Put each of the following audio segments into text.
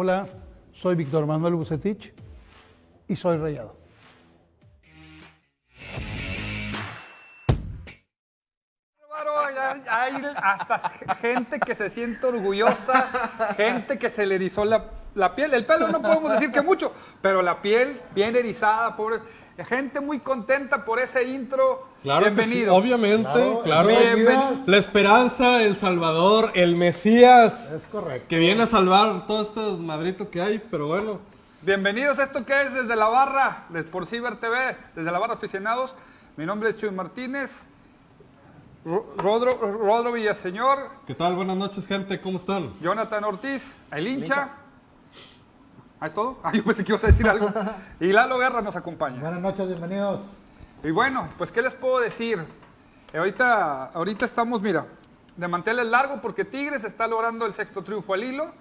Hola, soy Víctor Manuel Bucetich y soy rayado. Hay hasta gente que se siente orgullosa, gente que se le erizó la, la piel. El pelo no podemos decir que mucho, pero la piel bien erizada, pobre. Gente muy contenta por ese intro. Claro que sí, Bienvenidos. obviamente, claro. Bienvenidos. La esperanza, el Salvador, el Mesías, Es correcto. que viene a salvar todo este desmadrito que hay, pero bueno. Bienvenidos a esto que es desde la barra de Sporciber TV, desde la barra aficionados. Mi nombre es Chuy Martínez. Ro- Rodro, Rodro Villaseñor, ¿Qué tal? Buenas noches, gente, ¿cómo están? Jonathan Ortiz, el hincha. ¿Ah, es todo? Ah, yo pensé que ibas a decir algo. Y Lalo Guerra nos acompaña. Buenas noches, bienvenidos. Y bueno, pues ¿qué les puedo decir? Ahorita, ahorita estamos, mira, de manteles largo porque Tigres está logrando el sexto triunfo al hilo.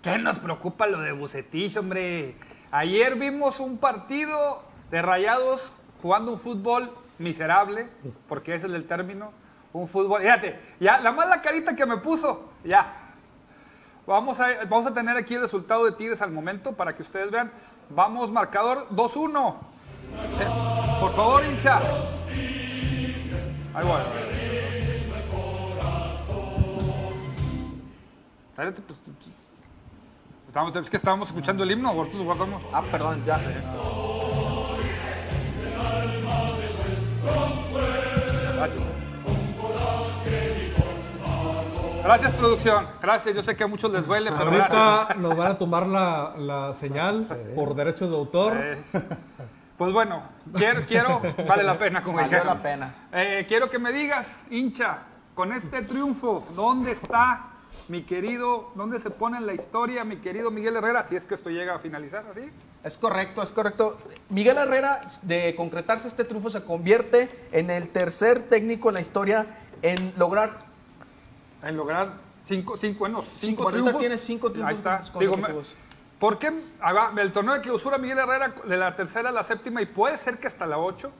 ¿Qué nos preocupa lo de Bucetich, hombre? Ayer vimos un partido de rayados jugando un fútbol miserable, porque ese es el término. Un fútbol, fíjate, ya, la mala carita que me puso, ya. Vamos a, vamos a tener aquí el resultado de Tigres al momento para que ustedes vean. Vamos, marcador 2-1. Por favor, hincha. Ahí voy. Espérate, pues, Estamos, es que estábamos escuchando el himno, nosotros guardamos. Ah, perdón, ya. Gracias. Gracias, producción. Gracias. Yo sé que a muchos les duele, pero gracias. Ahorita nos van a tomar la, la señal por derechos de autor. Pues bueno, quiero, quiero, vale la pena, como dijeron. la pena. Eh, quiero que me digas, hincha, con este triunfo, ¿dónde está mi querido, dónde se pone en la historia mi querido Miguel Herrera? Si es que esto llega a finalizar así. Es correcto, es correcto. Miguel Herrera, de concretarse este triunfo, se convierte en el tercer técnico en la historia en lograr. En lograr cinco, cinco, bueno, cinco, triunfos. tiene cinco triunfos Ahí está. Digo, me- ¿Por qué ah, el torneo de clausura Miguel Herrera de la tercera a la séptima y puede ser que hasta la ocho?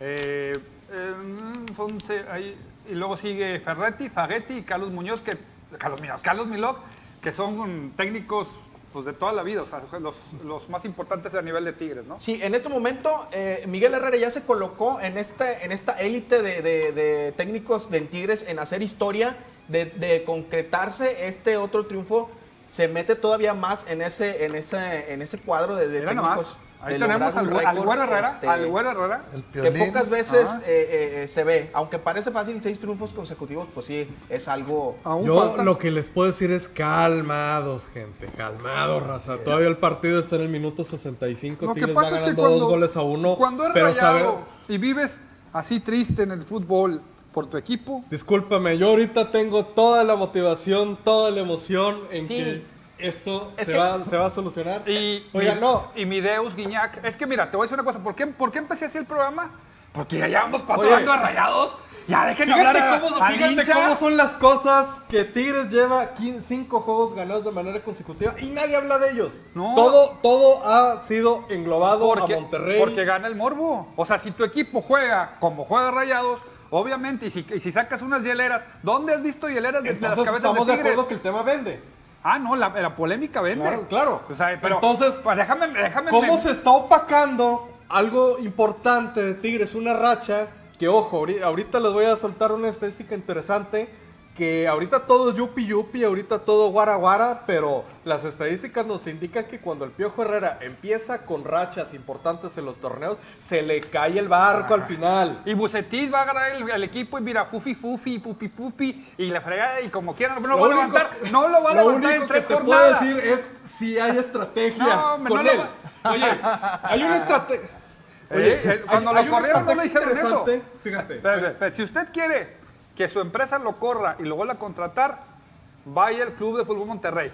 Eh, eh, y luego sigue Ferretti, Fagetti y Carlos Muñoz, que Carlos Muñoz, Carlos Milok, que son técnicos pues, de toda la vida, o sea, los, los más importantes a nivel de Tigres, ¿no? Sí, en este momento eh, Miguel Herrera ya se colocó en, este, en esta élite de, de- de técnicos del Tigres en hacer historia, de, de concretarse este otro triunfo, se mete todavía más en ese, en ese, en ese cuadro de, de técnicos. ahí de tenemos al, récord, Güero Herrera, este, al Güero Herrera. El que pocas veces Ah. eh, eh, eh, se ve, aunque parece fácil, seis triunfos consecutivos, pues sí, es algo... Aún Yo falta- lo que les puedo decir es calmados, gente. Calmados, raza. Todavía el partido está en el minuto 65. Lo que Tigres va pasa es que ganando cuando, dos goles a uno. cuando eres pero rayado sabe- y vives así triste en el fútbol por tu equipo, Discúlpame, yo ahorita tengo toda la motivación, toda la emoción en Sí. que esto Es se, que- va, se va a solucionar. Y, Oiga, mi, no. y mi Deus Guiñac. Es que mira, te voy a decir una cosa. ¿Por qué, por qué empecé así el programa? Porque ya llevamos cuatro años rayados. Ya dejen Fíjate, hablar a- cómo, al fíjate hincha. cómo son las cosas que Tigres lleva 5 juegos ganados de manera consecutiva y nadie habla de ellos. No. Todo, todo ha sido englobado porque, a Monterrey. porque gana el morbo. O sea, si tu equipo juega como juega Rayados, obviamente, y si, y si sacas unas hieleras, ¿dónde has visto hieleras de, de las Entonces cabezas estamos de de acuerdo que el tema vende. Ah, no, la, la polémica vende. Claro, claro. O sea, pero, Entonces, pues déjame, déjame. ¿Cómo me- se está opacando algo importante de Tigres? Una racha que, ojo, ahori- ahorita les voy a soltar una estadística interesante. Que ahorita todo yupi yupi, ahorita todo guara guara, pero las estadísticas nos indican que cuando el Piojo Herrera empieza con rachas importantes en los torneos, se le cae el barco al final. Y Bucetis va a agarrar el, el equipo y mira, fufi fufi, pupi pupi, y la fregada, y como quieran, no lo, va a levantar, no lo va a lo levantar en único tres que te puedo decir es si hay estrategia No, hombre, con no él. lo Oye, hay una estrategia. Eh, eh, cuando lo una corrieron no le dijeron eso. Fíjate. Espera. Si usted quiere que su empresa lo corra y lo vuelva a contratar, vaya al Club de Fútbol Monterrey.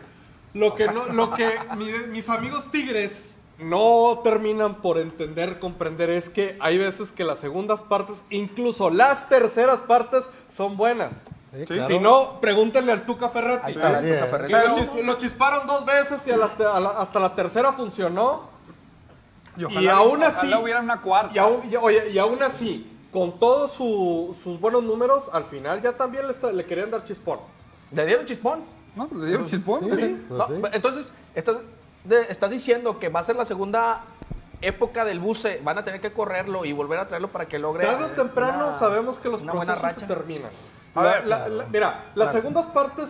Lo que, no, lo que mi- mis amigos tigres no terminan por entender, comprender es que hay veces que las segundas partes, incluso las terceras partes, son buenas. Sí, Sí, claro. Si no, pregúntenle al Tuca Ferretti. Está, Tuca. Ferretti. Lo, chis- lo chisparon dos veces y a las te- a la- hasta la tercera funcionó. Y, Y aún ojalá así- hubiera una cuarta. Y aún, y- oye, y aún así, con todos su- sus buenos números, al final ya también le, querían dar chispón. Le dieron chispón. ¿No? Le dio chispón. Sí, sí. pues No, sí. Entonces, estás, de- estás diciendo que va a ser la segunda época del buce. Van a tener que correrlo y volver a traerlo para que logre. Tarde o temprano una- sabemos que los procesos racha. se terminan. A La- ver. la- la- mira, las segundas partes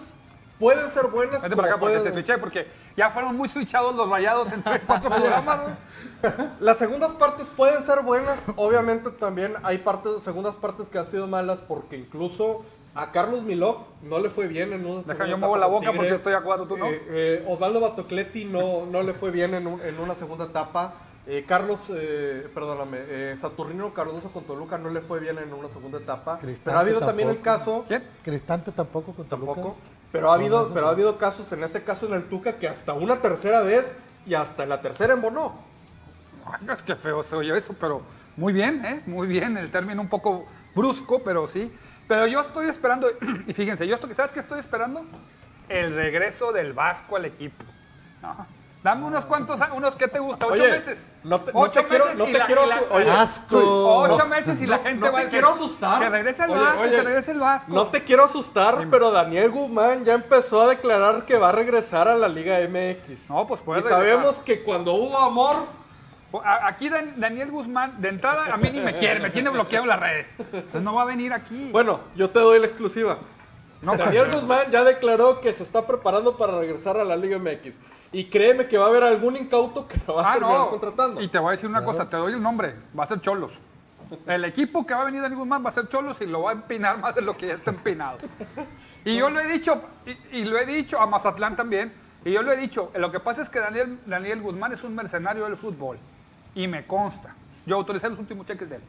pueden ser buenas. Vete para acá porque te pueden- switché, porque ya fueron muy switchados los rayados en tres, cuatro programas. Las segundas partes pueden ser buenas, obviamente también hay partes, segundas partes que han sido malas porque incluso a Carlos Milok no le fue bien en una Deja, yo muevo la boca porque estoy a cuadro, tú no. Eh, eh, Osvaldo Batocletti no, no le fue bien en, un- en una segunda etapa. Eh, Carlos, eh, perdóname, eh, Saturnino Cardoso con Toluca no le fue bien en una segunda etapa. Cristante pero ha habido también el caso, ¿Quién? Cristante tampoco con Toluca. tampoco, pero ha habido, pero ha habido casos, en este caso en el Tuca, que hasta una tercera vez y hasta en la tercera embonó. Ay, es que feo se oye eso, pero muy bien, ¿eh? Muy bien, el término un poco brusco, pero sí. Pero yo estoy esperando, y fíjense, yo estoy, ¿sabes qué estoy esperando? El regreso del Vasco al equipo. No. Dame unos cuantos, unos, ¿qué te gusta? ¿Ocho Oye, meses? no te- no Ocho te quiero- meses no y te la- quiero la- oye, ¡Asco! Ocho meses y la No- gente no va te a decir, quiero asustar. Que regrese el Oye, Vasco, oye, que regrese el Vasco. No te quiero asustar, pero Daniel Guzmán ya empezó a declarar que va a regresar a la Liga MX. No, pues puede Y regresar. sabemos que cuando hubo amor, Aquí Dan- Daniel Guzmán, de entrada, a mí ni me quiere, me tiene bloqueado las redes. Entonces no va a venir aquí. bueno, yo te doy la exclusiva. No, Daniel Guzmán ya declaró que se está preparando para regresar a la Liga MX. Y créeme que va a haber algún incauto que lo va a Ah, terminar no. contratando. Y te voy a decir una cosa, te doy el nombre, va a ser Cholos. El equipo que va a venir Daniel Guzmán va a ser Cholos y lo va a empinar más de lo que ya está empinado. Y yo lo he dicho, y, y lo he dicho a Mazatlán también, y yo lo he dicho, lo que pasa es que Daniel, Daniel Guzmán es un mercenario del fútbol. Y me consta. Yo autoricé los últimos cheques de él.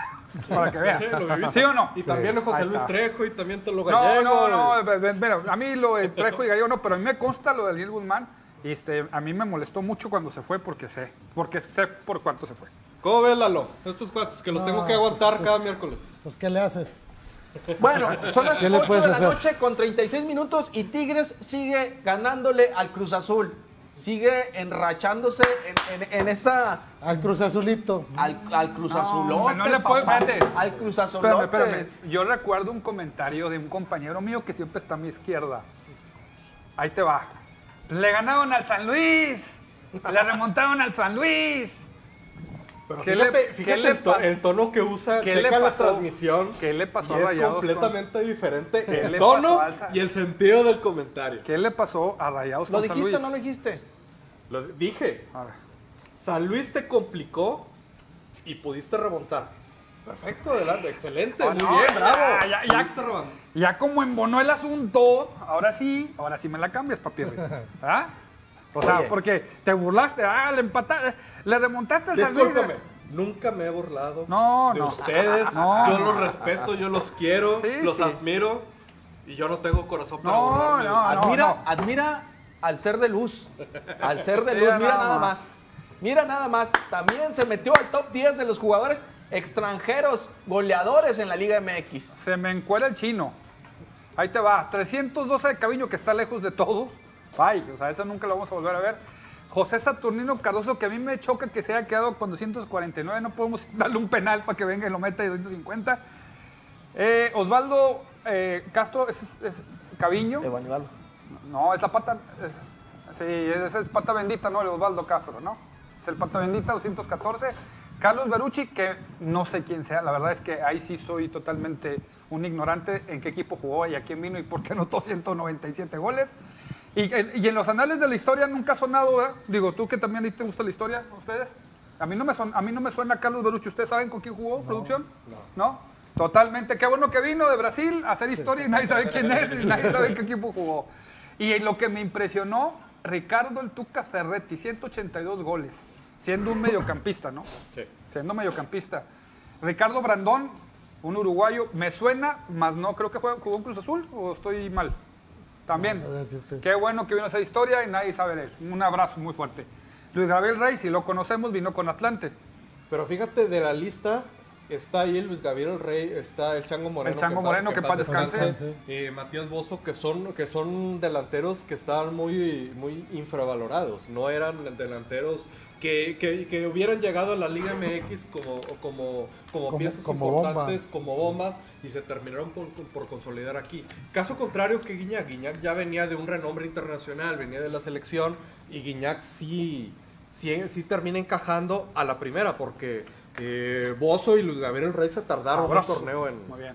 Para que vean. Sí, lo. ¿Sí o no? Y también José Luis. Trejo y también Tolo No, Gallego. no, no, mira, a mí lo de Trejo y Gallego no, pero a mí me consta lo de Daniel Guzmán. Y este, a mí me molestó mucho cuando se fue porque sé, porque sé por cuánto se fue. ¿Cómo ves, Lalo? Estos cuates que los tengo que aguantar cada miércoles. Pues, ¿qué le haces? Bueno, son las ¿Qué le 8 de la hacer? noche con 36 minutos y Tigres sigue ganándole al Cruz Azul. Sigue enrachándose en, en- en esa. Al Cruz Azulito. Al, al Cruz No, Azulote. hombre, no le puedo- espérate. Al Cruz Azulote. Espérame, espérame. Yo recuerdo un comentario de un compañero mío que siempre está a mi izquierda. Ahí te va. Le ganaron al San Luis. Le remontaron al San Luis. Pero ¿Qué fíjate, le- fíjate qué le el, to- el tono que usa, qué checa le la pasó? transmisión. ¿Qué le pasó y a es Rayados con- completamente diferente ¿Qué el le tono pasó al Sa- y el sentido del comentario. ¿Qué le pasó a Rayados ¿Lo con San dijiste o Luis? no lo dijiste? Lo dije, A ver. San Luis te complicó y pudiste remontar. Perfecto, adelante, excelente, Ah, muy no, bien, ya, bravo. ya, ya. Remontar. Ya como embonó el asunto, ahora sí, ahora sí me la cambias, papi. ¿Ah? O sea, Oye. porque te burlaste, ah, le empataste, le remontaste al San Luis. Nunca me he burlado No, de no. ustedes. No, yo no. los respeto, yo los quiero, Sí, los sí. admiro y yo no tengo corazón para No, burlarme no, admira, no. admira al ser de luz. Al ser de luz, mira nada más. más. Mira nada más. También se metió al top 10 de los jugadores extranjeros goleadores en la Liga MX. Se me encuera el chino. Ahí te va. 312 de Caviño, que está lejos de todo. Ay, o sea, eso nunca lo vamos a volver a ver. José Saturnino Cardoso, que a mí me choca que se haya quedado con 249. No podemos darle un penal para que venga y lo meta y 250. Eh, Osvaldo eh, Castro, es, es Caviño. Evanibaldo. No, es la pata. es- sí, esa es pata bendita, ¿no? El Osvaldo Castro, ¿no? Es el pata bendita, 214. Carlos Berucci, que no sé quién sea, la verdad es que ahí sí soy totalmente un ignorante en qué equipo jugó y a quién vino y por qué anotó 197 goles. Y, y en los anales de la historia nunca ha sonado, ¿verdad? Digo, tú que también te gusta la historia, ¿ustedes? A mí no me, son- a mí no me suena Carlos Berucci. ¿Ustedes saben con quién jugó, producción? No. Totalmente. Qué bueno que vino de Brasil a hacer historia y nadie sabe quién es y nadie sabe qué equipo jugó. Y lo que me impresionó, Ricardo el Tuca Ferretti, 182 goles, siendo un mediocampista, ¿no? Sí. Siendo mediocampista. Ricardo Brandón, un uruguayo, me suena, más no creo que juega, jugó en Cruz Azul o estoy mal. También. No. Qué bueno que vino a hacer historia y nadie sabe de él. Un abrazo muy fuerte. Luis Gabriel Rey, si lo conocemos, vino con Atlante. Pero fíjate de la lista, Está ahí Luis Gabriel Rey, está el Chango Moreno. El Chango Moreno, que paz descanse. descanse. eh, Matías Bozo, que son, que son delanteros que estaban muy, muy infravalorados. No eran delanteros que, que- que hubieran llegado a la Liga MX como, como, como, Como- piezas como bomba. importantes, como bombas, y se terminaron por, por consolidar aquí. Caso contrario que Guiñac. Guiñac ya venía de un renombre internacional, venía de la selección, y Guiñac sí, sí, sí termina encajando a la primera, porque eh, Bozo y Luis Gabriel Rey se tardaron un torneo en... Muy bien.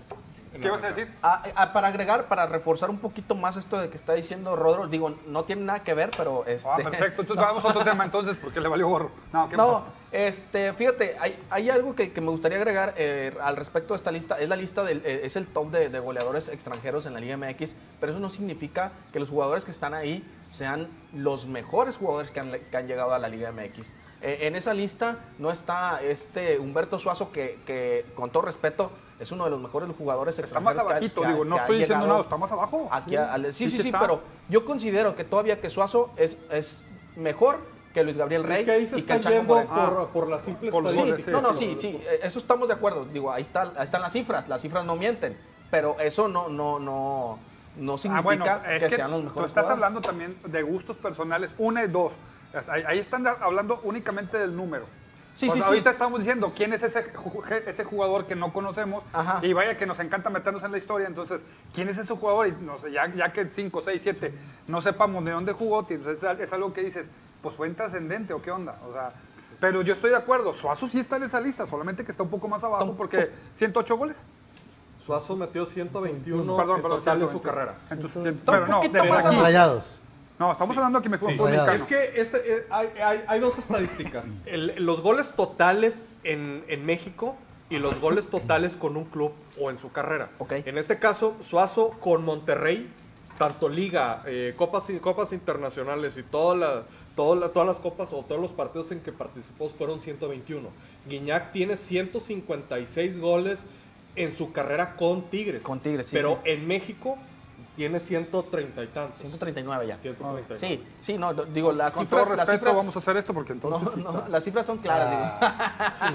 ¿Qué ibas a decir? Ah, ah, para agregar, para reforzar un poquito más esto de que está diciendo Rodro, digo, no tiene nada que ver, pero este... Ah, perfecto. Entonces vamos a otro tema entonces, porque le valió gorro. No, ¿qué No, este, fíjate, hay, hay algo que, que me gustaría agregar eh, al respecto de esta lista. Es la lista del, eh, es el top de, de goleadores extranjeros en la Liga MX, pero eso no significa que los jugadores que están ahí sean los mejores jugadores que han, que han llegado a la Liga MX. Eh, en esa lista no está este Humberto Suazo, que, que, con todo respeto es uno de los mejores jugadores Está más abajito, que digo, no estoy diciendo nada, está más abajo. aquí a- al- sí, sí, sí, pero yo considero que todavía que Suazo es, es mejor que Luis Gabriel Rey Es que ahí se y que el por, Ah. por la simple Por Sí, no, no, sí, sí, eh, eso estamos de acuerdo. Digo, ahí, está, ahí están las cifras, las cifras no mienten, pero eso no, no, no, no significa Ah, bueno, es que, que, sean los tú mejores. estás jugadores. hablando también de gustos personales, una y dos. Ahí, ahí están hablando únicamente del número. Sí, O sí. Ahorita estamos diciendo quién es ese, ese jugador que no conocemos. Ajá. Y vaya que nos encanta meternos en la historia. Entonces, ¿quién es ese jugador? Y no sé, ya, ya que 5, 6, 7 no sepamos de dónde jugó, entonces es, es algo que dices, pues fue intrascendente o qué onda. O sea, pero yo estoy de acuerdo. Suazo sí está en esa lista, solamente que está un poco más abajo porque 108 goles. Suazo metió 121 Perdón, en perdón, total en su 120. carrera. Entonces, pero no, de más aquí. Rayados. No, estamos hablando aquí mejor Sí. mexicano. Es que este, eh, hay, hay- hay dos estadísticas. El- los goles totales en, en México y los goles totales con un club o en su carrera. Ok. En este caso, Suazo con Monterrey, tanto liga, eh, copas, y- copas internacionales y toda la- toda la- todas las copas o todos los partidos en que participó fueron 121. Guiñac tiene 156 goles en su carrera con Tigres. Con Tigres, sí, Pero sí. en México tiene 139 y tantos. 139 ya. 139. Sí, sí, no, digo, las Con cifras, todo las respeto, cifras, vamos a hacer esto porque no, entonces. sí no, está. las cifras son claras, digo.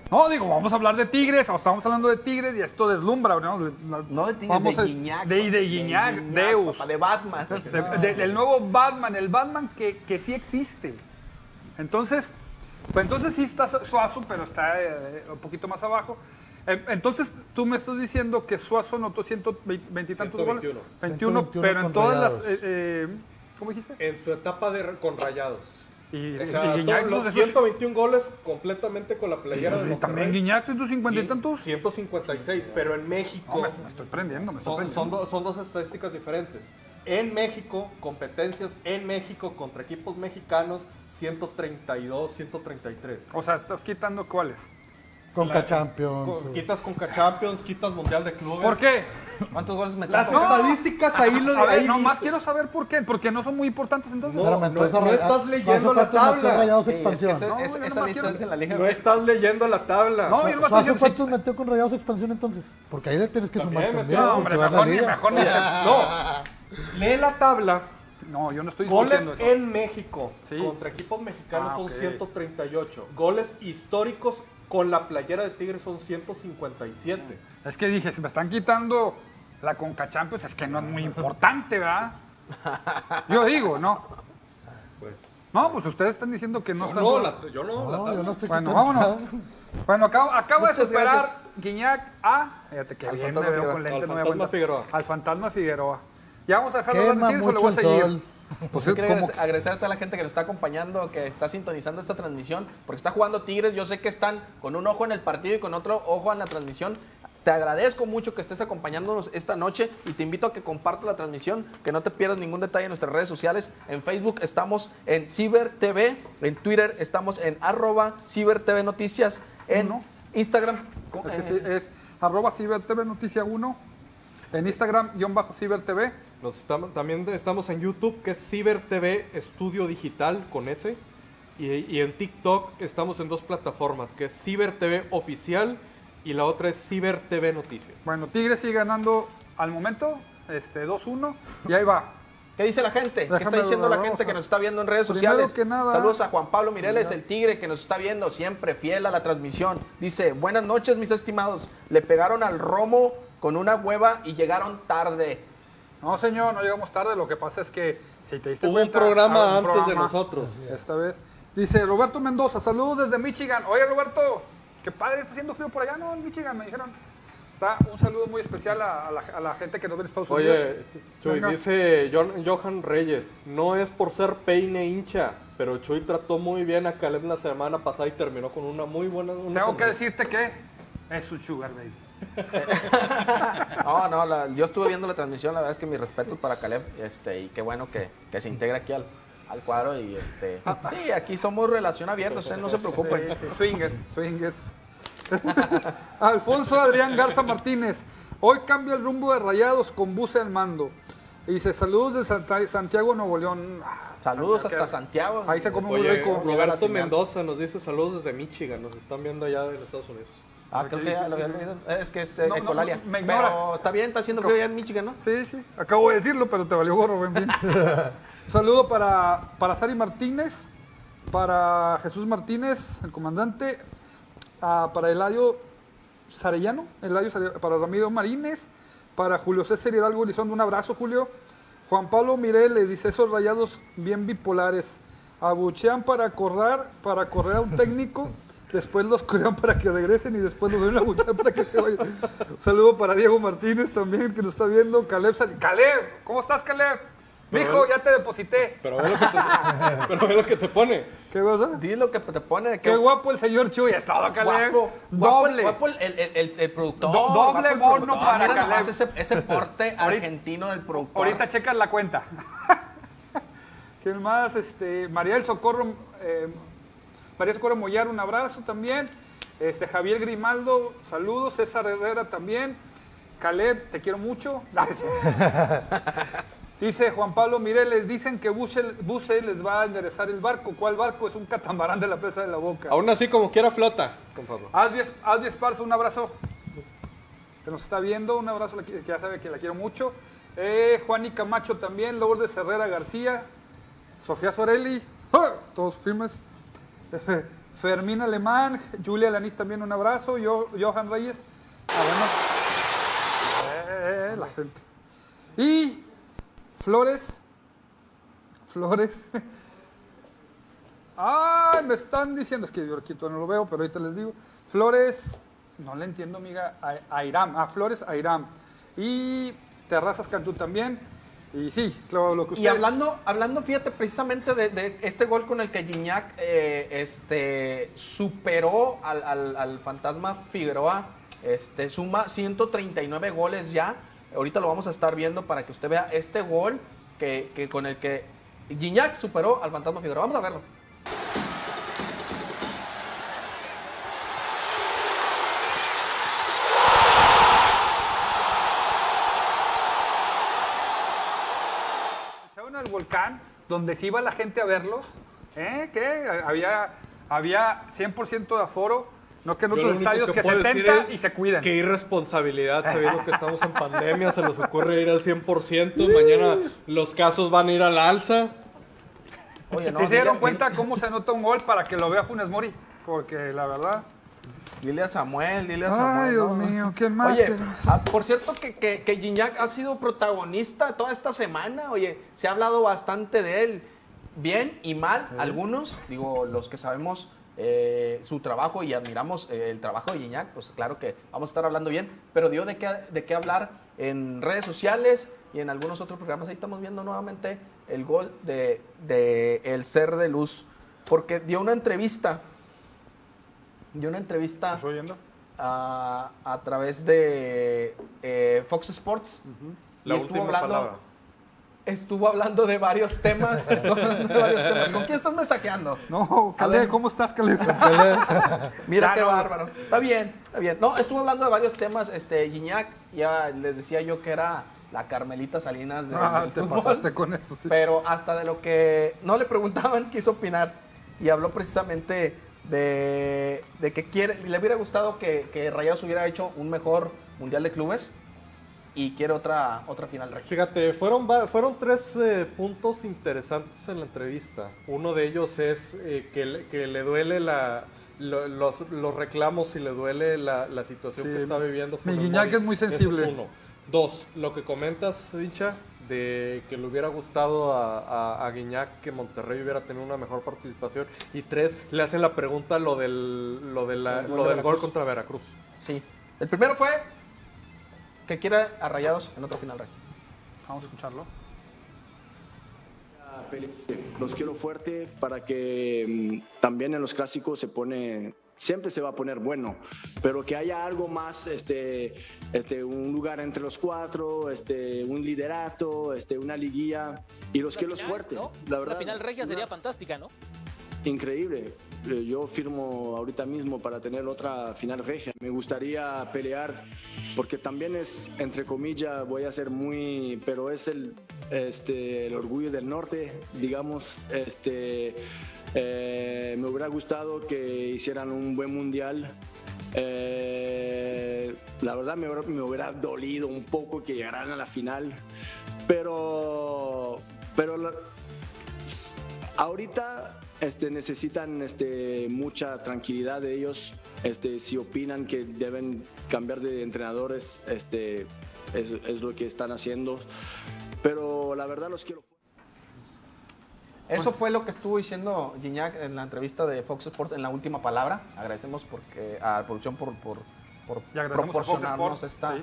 No, digo, vamos a hablar de Tigres, o estamos hablando de Tigres y esto deslumbra, ¿no? No de Tigres, vamos de a- Guiñac. De, de Guiñac, Deus. papá, de Batman. de- de- del nuevo Batman, el Batman que, que sí existe. Entonces, pues entonces sí está Su- Suazo, pero está eh, un poquito más abajo. Eh, Entonces, tú me estás diciendo que Suazo anotó 120 y tantos goles. 121. 21, 121 pero en todas las. Eh, eh, ¿Cómo dijiste? En su etapa de con rayados. Y, O sea, y Guiñac, todos los esos- 121 goles completamente con la playera de y también Monterrey. Guiñac, 150 y tantos. 156, pero en México No, me, me estoy prendiendo, me estoy son, prendiendo. son, do- son dos estadísticas diferentes. En México, competencias en México contra equipos mexicanos, 132, 133. O sea, estás quitando cuáles. Conca Champions. Con- quitas Conca Champions, quitas Mundial de Clubes. ¿Por qué? ¿Cuántos goles Las metemos? estadísticas ahí lo A ver, ahí nomás dice. quiero saber por qué. Porque no son muy importantes entonces. No, Espérame, entonces, no Ra- estás leyendo la ¿cuántos metió tabla? Rayados Sí, es que Expansión? ese- No, ese- yo esa nomás lista quiero- es en la Liga No estás leyendo la tabla. No, yo Suazo, estoy ¿cuántos metió con Rayados Expansión entonces? Porque ahí le tienes que sumar También. No, hombre, mejor ni, mejor ni. No, lee la tabla. No, yo no estoy Goles eso. en México Sí. contra equipos mexicanos Ah, son ok. 138. Goles históricos con la playera de Tigres son 157. Es que dije, si me están quitando la Conca Champions, es que no es muy importante, ¿verdad? Yo digo, ¿no? Pues No, pues ustedes están diciendo que no yo están. no, la, yo no, la No, tabla. yo no estoy Bueno, vámonos. nada. Bueno, acabo, acabo de superar gracias. Guiñac a. Fíjate que Al bien me Fantasma veo Figueroa. con lente. Al no Fantasma. Figueroa. Al Fantasma Figueroa. Ya vamos a dejar de hablar de Quema Tigres o le mucho voy a seguir. sol. Pues Yo quiero como agradecer- a toda la gente que nos está acompañando, que está sintonizando esta transmisión, porque está jugando Tigres. Yo sé que están con un ojo en el partido y con otro ojo en la transmisión. Te agradezco mucho que estés acompañándonos esta noche y te invito a que compartas la transmisión, que no te pierdas ningún detalle en nuestras redes sociales. En Facebook estamos en Ciber TV, en Twitter estamos en arroba Ciber TV Noticias, en Uno. Instagram. Es que eh, sí, es arroba CiberTV Noticia 1. En Instagram, guion bajo CiberTV. Nos estamos, también estamos en YouTube, que es Ciber TV Estudio Digital con S. Y, y en TikTok estamos en dos plataformas, que es Ciber TV Oficial y la otra es Ciber TV Noticias. Bueno, Tigres sigue ganando al momento, este 2-1. Y ahí va. ¿Qué dice la gente? ¿Qué está Déjame diciendo la gente que nos está viendo en redes Primero sociales? que nada- Saludos a Juan Pablo Mireles, el tigre que nos está viendo siempre, fiel a la transmisión. Dice, buenas noches mis estimados. Le pegaron al romo con una hueva y llegaron tarde. No, señor, no llegamos tarde. Lo que pasa es que si te diste Hubo un programa un antes de nosotros. Esta vez. Dice Roberto Mendoza, saludos desde Michigan. Oye, Roberto, qué padre, está haciendo frío por allá, ¿no? En Michigan, me dijeron. Está un saludo muy especial a, a la, a la gente que nos ve en Estados Unidos. Oye, Chuy, Venga. dice John- Johan Reyes, no es por ser peine hincha, pero Chuy trató muy bien a Caleb la semana pasada y terminó con una muy buena... una Tengo que decirte que es un sugar baby. No, no, la- yo estuve viendo la transmisión, la verdad es que mi respeto para Caleb, este, y qué bueno que, que se integra aquí al, al cuadro y este, sí, aquí somos relación abierta, ustedes no se preocupen. Sí, sí, swingers, swingers. Alfonso Adrián Garza Martínez. Hoy cambia el rumbo de Rayados con Buce al mando. Y dice, saludos de Santa- Santiago, Nuevo León. Ah, Saludos Santiago, hasta Santiago. Ahí se come muy rico. Roberto. Mendoza nos dice saludos desde Michigan, nos están viendo allá en Estados Unidos. Ah, creo que ya lo había leído. Es que es eh, No, no, Ecolalia. no, me ignora. Pero está bien, está haciendo frío allá en Michigan, ¿no? Sí, sí, acabo de decirlo, pero te valió gorro, en fin. Un saludo para, para Sari Martínez, para Jesús Martínez, el comandante, ah, para Eladio Sarellano, Eladio Sarellano, para Ramiro Marínez, para Julio César Hidalgo Elizondo, un abrazo, Julio. Juan Pablo Mireles dice, esos rayados bien bipolares, abuchean para correr, para correr a un técnico, después los cuidan para que regresen y después los vuelven a abuchear para que se vayan. Un saludo para Diego Martínez también, que nos está viendo. Caleb, Sal- Caleb, ¿cómo estás, Caleb? Mijo, ya te deposité. Pero ve lo que te, pero ve lo que te pone. ¿Qué cosa? Di lo que te pone. Qué guapo el señor Chuy, es todo, Caleb. Guapo, guapo el- Doble. guapo el, el, el, el productor. Do- doble guapo el bono productor. para Mira Caleb. ese porte argentino del productor. Ahorita checas la cuenta. ¿Quién más? Este, María del Socorro, eh, María Socorro Mollar, un abrazo también. Este, Javier Grimaldo, saludos. César Herrera también. Caleb, te quiero mucho. Dice Juan Pablo Mireles, dicen que Buse, les va a enderezar el barco. ¿Cuál barco? Es un catamarán de la presa de la boca. Aún así, como quiera, flota, Asbi Esparza, un abrazo. Que nos está viendo, un abrazo que ya sabe que la quiero mucho. Eh, Juani Camacho también, Lourdes Herrera García, Sofía Sorelli, ¡ah! todos firmes. Fermín Alemán, Julia Lanís también un abrazo, Yo, Johan Reyes. Ah. Eh, la gente. Y Flores. Flores. Ay, me están diciendo, es que yo aquí todavía no lo veo, pero ahorita les digo. Flores, no le entiendo, amiga, a- Airam, ah, Flores Airam. Y Terrazas Cantú también. Y sí, claro, lo que usted... Y hablando, hablando, fíjate, precisamente de, de este gol con el que Gignac eh, este, superó al, al- al fantasma Figueroa, este, suma 139 goles ya. Ahorita lo vamos a estar viendo para que usted vea este gol que, que con el que Gignac superó al fantasma Figueroa. Vamos a verlo. Donde se iba la gente a verlos. ¿Eh? ¿Qué? Había, había 100% de aforo. No que en otros estadios que, decir 70 es y se cuidan. Qué irresponsabilidad, sabiendo que estamos en pandemia, se les ocurre ir al 100%. Mañana los casos van a ir al alza. Oye, ¿Sí se dieron cuenta cómo se anota un gol para que lo vea Funes Mori? Porque la verdad... Dile a Samuel, dile a Samuel. Ay, Dios ¿no? mío, ¿quién más? Oye, ¿Quién ah, por cierto que, que, que Gignac ha sido protagonista toda esta semana. Oye, se ha hablado bastante de él, bien y mal, algunos, digo, los que sabemos eh, su trabajo y admiramos eh, el trabajo de Gignac, pues claro que vamos a estar hablando bien, pero dio de qué, de qué hablar en redes sociales y en algunos otros programas. Ahí estamos viendo nuevamente el gol de, de El Ser de Luz, porque dio una entrevista, dio una entrevista a, a través de eh, Fox Sports. La y estuvo hablando, palabra. estuvo hablando de varios temas. estuvo hablando de varios temas. ¿Con quién estás mensajeando? No. Caleb, ¿cómo estás, Caleb? Mira Ya qué no. bárbaro. Está bien, está bien. No, estuvo hablando de varios temas. Este, Gignac, ya les decía yo que era la Carmelita Salinas de, Ah, te fútbol. pasaste con eso, sí. Pero hasta de lo que no le preguntaban, quiso opinar. Y habló precisamente de, de que quiere, le hubiera gustado que, que Rayados hubiera hecho un mejor Mundial de Clubes. y quiere otra, otra final regia. Fíjate, fueron, fueron tres eh, puntos interesantes en la entrevista. Uno de ellos es eh, que, le, que le duele la, lo- los, los reclamos y le duele la, la situación Sí, que está viviendo. mi Guiñac es muy sensible. uno. Dos, lo que comentas, Dicha, de que le hubiera gustado a, a, a Guiñac que Monterrey hubiera tenido una mejor participación. Y tres, le hacen la pregunta lo del, lo de la- lo de del gol contra Veracruz. Sí. El primero fue que quiere a Rayados en otra final. Vamos a escucharlo. Los quiero fuerte para que mm, también en los clásicos se pone, siempre se va a poner bueno, pero que haya algo más, este, este, un lugar entre los cuatro, este, un liderato, este, una liguilla y los Una quiero final, fuerte. ¿no? La verdad, final regia una- sería fantástica, ¿no? increíble. Yo firmo ahorita mismo para tener otra final regia. Me gustaría pelear porque también es, entre comillas, voy a ser muy, pero es el, este, el orgullo del norte, digamos. Este, eh, me hubiera gustado que hicieran un buen mundial. Eh, la verdad me, hubiera- dolido un poco que llegaran a la final, pero, pero ahorita este, necesitan este, mucha tranquilidad de ellos. Este, si opinan que deben cambiar de entrenadores, este, es, es lo que están haciendo. Pero la verdad los quiero. Eso fue lo que estuvo diciendo Gignac en la entrevista de Fox Sports en la última palabra. Agradecemos porque, a la producción por, proporcionarnos Sports, esta, sí.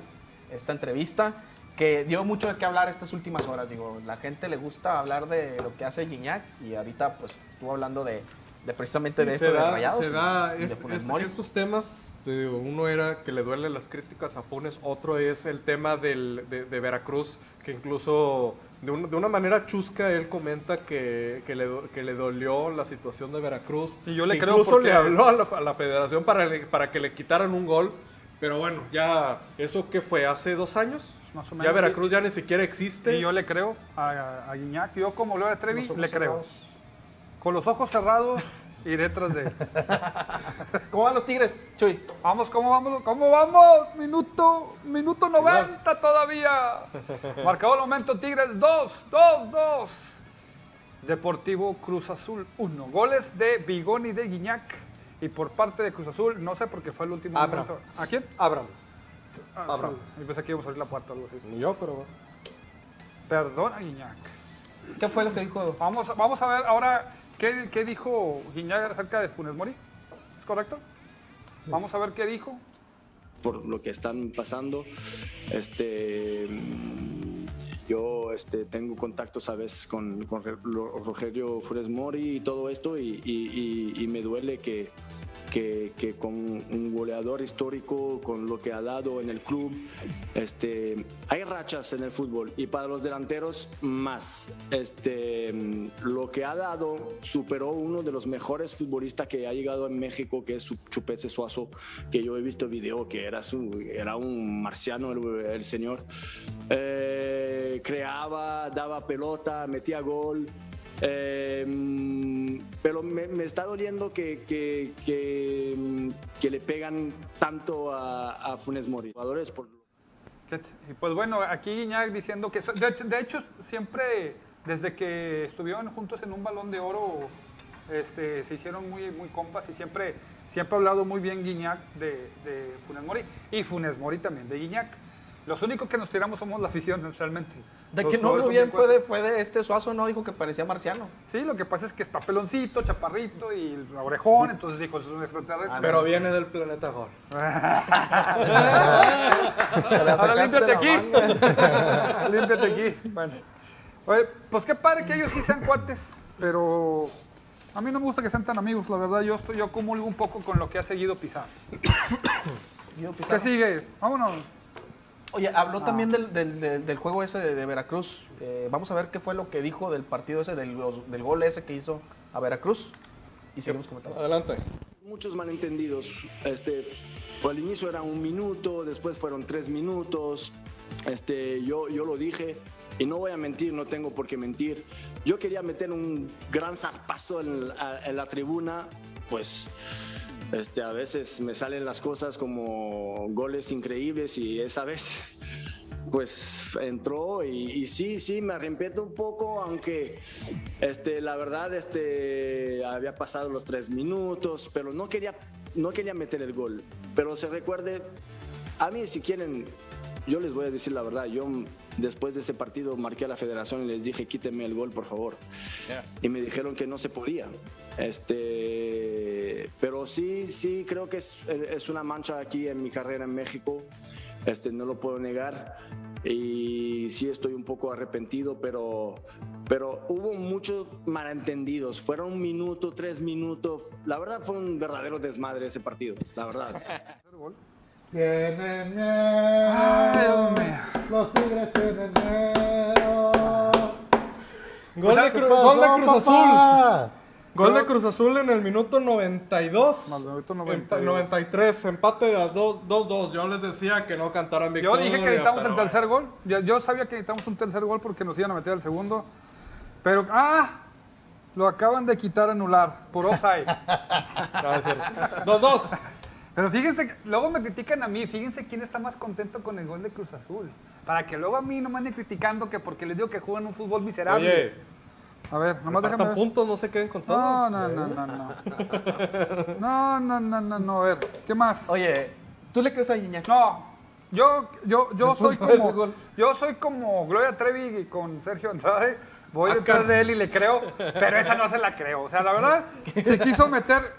esta entrevista que dio mucho de qué hablar estas últimas horas. Digo, la gente le gusta hablar de lo que hace Gignac y ahorita pues estuvo hablando de, de precisamente de Sí, esto se de da- Rayados se da y de es- Funes es- Mori. estos temas, te digo, uno era que le duelen las críticas a Funes, otro es el tema del- de, de Veracruz, que incluso de, un- de una manera chusca él comenta que, que, le, que le dolió la situación de Veracruz. Y yo le Que creo Incluso porque- le habló a la, a la federación para, le- para que le quitaran un gol. Pero bueno, ya, ¿eso qué fue? ¿Hace dos años? Más o ya Veracruz ya ni siquiera existe. Y yo le creo a, a Guiñac. Yo como Gloria Trevi Con los ojos le creo. cerrados. Con los ojos cerrados y detrás de él. ¿Cómo van los Tigres, Chuy? Vamos, ¿cómo vamos? ¿Cómo vamos? Minuto, minuto 90 todavía. Marcador momento Tigres 2, 2, 2. Deportivo Cruz Azul 1. Goles de Bigón y de Guiñac. Y por parte de Cruz Azul, no sé por qué fue el último Abra. momento. ¿A quién? Abraham. Ah, Abra. sí. Yo pensé que íbamos a abrir la puerta o algo así. Ni yo, pero. Perdona, Guiñac. ¿Qué fue lo que dijo? Vamos, vamos a ver ahora qué, qué dijo Guiñac acerca de Funes Mori. ¿Es correcto? Vamos a ver qué dijo. por lo que están pasando. Este, yo este, tengo contactos a veces con, con Ro- Rogelio Funes Mori y todo esto y, y- y- y me duele que, que, que con un goleador histórico, con lo que ha dado en el club, este, hay rachas en el fútbol y para los delanteros más. Este, lo que ha dado superó uno de los mejores futbolistas que ha llegado en México, que es Chupete Suazo, que yo he visto video que era, su, era un marciano el, el señor. Eh, creaba, daba pelota, metía gol. Eh, pero me, está doliendo que, que, que, mm, le pegan tanto a, Funes Mori. Jugadores por, ¿Qué t- Y pues bueno, aquí Guiñac diciendo que... de hecho, siempre, desde que estuvieron juntos en un balón de oro, este, se hicieron muy, muy compas y siempre, siempre ha hablado muy bien Guiñac de, de Funes Mori y Funes Mori también de Guiñac. Los únicos que nos tiramos somos la afición, realmente. De Los que no son bien fue de, fue de este Suazo, no dijo que parecía marciano. Sí, lo que pasa es que está peloncito, chaparrito y orejón, entonces dijo, eso es un extraterrestre. Pero viene del planeta Gol. Ahora límpiate aquí. límpiate aquí. Bueno. Oye, pues qué padre que ellos sí sean cuates, pero a mí no me gusta que sean tan amigos, la verdad. Yo estoy, yo comulgo un poco con lo que ha seguido Pizarro. Guido ¿Qué Pizarro. sigue? Vámonos. Oye, habló también del, del- del- del juego ese de, de Veracruz. Eh, vamos a ver qué fue lo que dijo del partido ese, del, del gol ese que hizo a Veracruz. Y seguimos comentando. Adelante. muchos malentendidos. Este, al inicio era un minuto, después fueron tres minutos. Este, yo, yo lo dije y no voy a mentir, no tengo por qué mentir. Yo quería meter un gran zarpazo en, la- en la tribuna, pues este, a veces me salen las cosas como goles increíbles y esa vez pues entró y, sí, sí, me arrepiento un poco, aunque este, la verdad este, había pasado los tres minutos, pero no quería, no quería meter el gol. Pero se recuerde, a mí si quieren, yo les voy a decir la verdad, yo después de ese partido marqué a la federación y les dije, quíteme el gol, por favor. Y me dijeron que no se podía. Este, pero sí, sí, creo que es, es una mancha aquí en mi carrera en México. Este, no lo puedo negar. Y sí estoy un poco arrepentido, pero, pero hubo muchos malentendidos. Fueron un minuto, tres minutos. La verdad fue un verdadero desmadre ese partido, la verdad. Tienen miedo. Los tigres tienen miedo. Gol de, ¿Qué Cru- pasó, gol de Cruz papá? Azul. Gol de Cruz Azul en el minuto 92. No, el minuto Empa- 92. 93. Empate de 2-2. Yo les decía que no cantaran Yo victoria. dije que necesitamos el tercer gol. Yo, yo sabía que necesitamos un tercer gol porque nos iban a meter el segundo. Pero, ¡ah! Lo acaban de quitar anular por offside. bueno, no, es cierto. 2-2. Pero fíjense, luego me critican a mí. Fíjense quién está más contento con el gol de Cruz Azul. Para que luego a mí no me anden criticando que porque les digo que juegan un fútbol miserable. Oye, a ver, nomás déjame ver. puntos, no se queden con todo. No, no, no, no, no. No, no, no, no, no. A ver, ¿qué más? Oye, ¿tú le crees a Gignac? No, yo, yo, yo soy como, yo soy como Gloria Trevi con Sergio Andrade. Voy Ah, detrás de él y le creo, pero esa no se la creo. O sea, la verdad, se quiso meter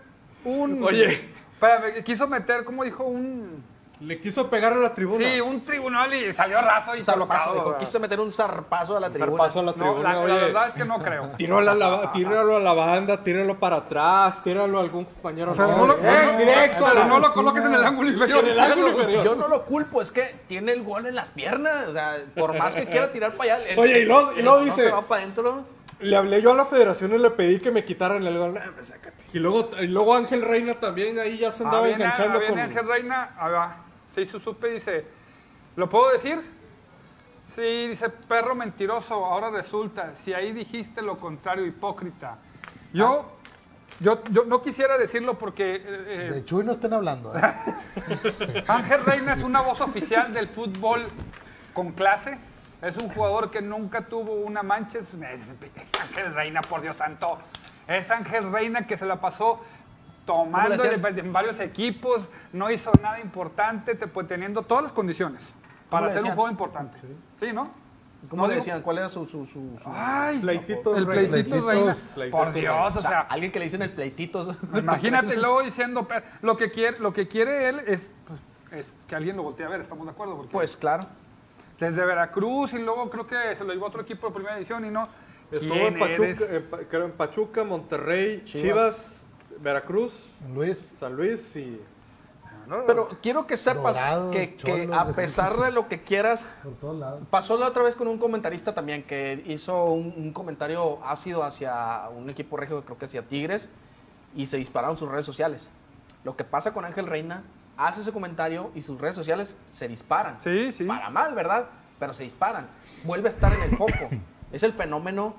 un. Oye. Espérame, quiso meter, como dijo, un. Le quiso pegar a la tribuna. Sí, un tribunal y salió raso y Zarpazo, colocado. dijo, ¿verdad? quise meter un zarpazo a la tribuna. Zarpazo a la tribuna. la, la oye. verdad es que no creo. Tíralo a, la, tíralo a la banda, tíralo para atrás, tíralo a algún compañero. Pero no lo, Eh, directo a pero la no lo coloques en el ángulo inferior. En el ángulo inferior. Yo no lo culpo, es que tiene el gol en las piernas. O sea, por más que quiera tirar para allá. el- Oye, y luego- y el luego dice- se va para adentro. Le hablé yo a la federación y le pedí que me quitaran el gol. Nah, hombre, sácate. Y luego, y luego Ángel Reina también ahí ya se andaba Ah, viene, enganchando ah, viene con. Ángel Reina, ah, va. se hizo supe y dice, ¿lo puedo decir? Sí, dice, perro mentiroso, ahora resulta, si ahí dijiste lo contrario, hipócrita. Yo, yo, yo no quisiera decirlo porque eh, eh, De Chuy no estén hablando. ¿eh? Ángel Reina es una voz oficial del fútbol con clase. Es un jugador que nunca tuvo una mancha. Es, es- es Ángel Reina, por Dios santo. Es Ángel Reina que se la pasó tomando en, varios equipos. No hizo nada importante, te- pues, teniendo todas las condiciones para ser un juego importante. Sí, ¿no? ¿Cómo No le digo- decían? ¿Cuál era su...? su, su, su- Ay, Pleititos el Reina. pleitito Pleititos. Reina. Por Dios, o o sea, alguien que le dicen el pleititos. Imagínate luego diciendo, lo que quiere, lo que quiere él es, pues, es que alguien lo voltee a ver, ¿estamos de acuerdo? Porque Pues claro. Desde Veracruz y luego creo que se lo llevó a otro equipo de primera edición y no. Estuvo ¿Quién en Pachuca, eres? en Pa- creo en Pachuca, Monterrey, Chivas. Chivas, Veracruz, San Luis. San Luis y. ¿no? Pero quiero que sepas Dorados, que, que a pesar de lo que quieras, Por todos lados. pasó la otra vez con un comentarista también que hizo un, un comentario ácido hacia un equipo regio, creo que hacia Tigres, y se dispararon sus redes sociales. Lo que pasa con Ángel Reina, hace ese comentario y sus redes sociales se disparan. Sí, sí. Para mal, ¿verdad? Pero se disparan. Vuelve a estar en el foco. es el fenómeno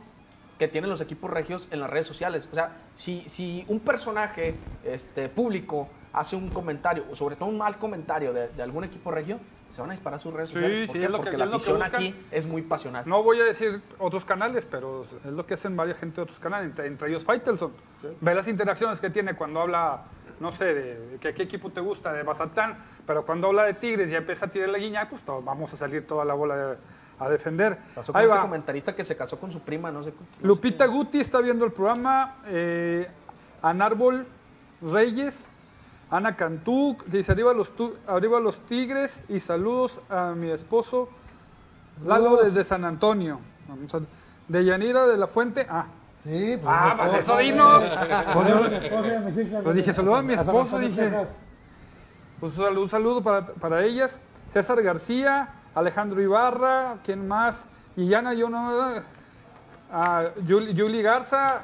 que tienen los equipos regios en las redes sociales. O sea, si, si un personaje este, público hace un comentario, o sobre todo un mal comentario de, de algún equipo regio, se van a disparar sus redes Sí, sociales. ¿Por sí, qué? es lo que- Porque la que visión buscan. aquí es muy pasional. No voy a decir otros canales, pero es lo que hacen varias gente de otros canales, entre, entre ellos Faitelson. Ve las interacciones que tiene cuando habla, no sé, de, que qué equipo te gusta, de Mazatlán, pero cuando habla de Tigres y empieza a tirar la guiña, pues todo- vamos a salir toda la bola de- a defender. Pasó con Ahí este va. comentarista que se casó con su prima, no sé. no sé Lupita Guti está viendo el programa. Eh, Anárbol Reyes. Ana Cantú dice arriba los, tu- arriba los Tigres y saludos a mi esposo Lalo desde San Antonio. Vamos a- de Yanira de la Fuente. Ah, Sí, pues. Ah, pues eso dinos. ¿Cómo se llama mis hijas? Pues dije, saluda a mi esposo, dije. Pues un saludo, un saludo para, para ellas. César García, Alejandro Ibarra, ¿quién más? Illana, yo no. Ah, Yuli, Yuli Garza,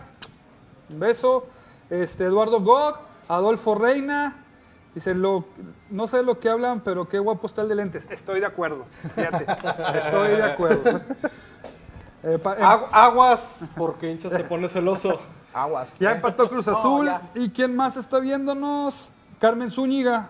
un beso. Este, Eduardo Gog, Adolfo Reina. Dice, lo, no sé lo que hablan, pero qué guapo está el de lentes. Estoy de acuerdo. Fíjate, estoy de acuerdo. Eh, pa- Agu- Aguas, porque hincha se pone celoso. Aguas. Ya ¿eh? empató Cruz Azul. ¿Y quién más está viéndonos? Carmen Zúñiga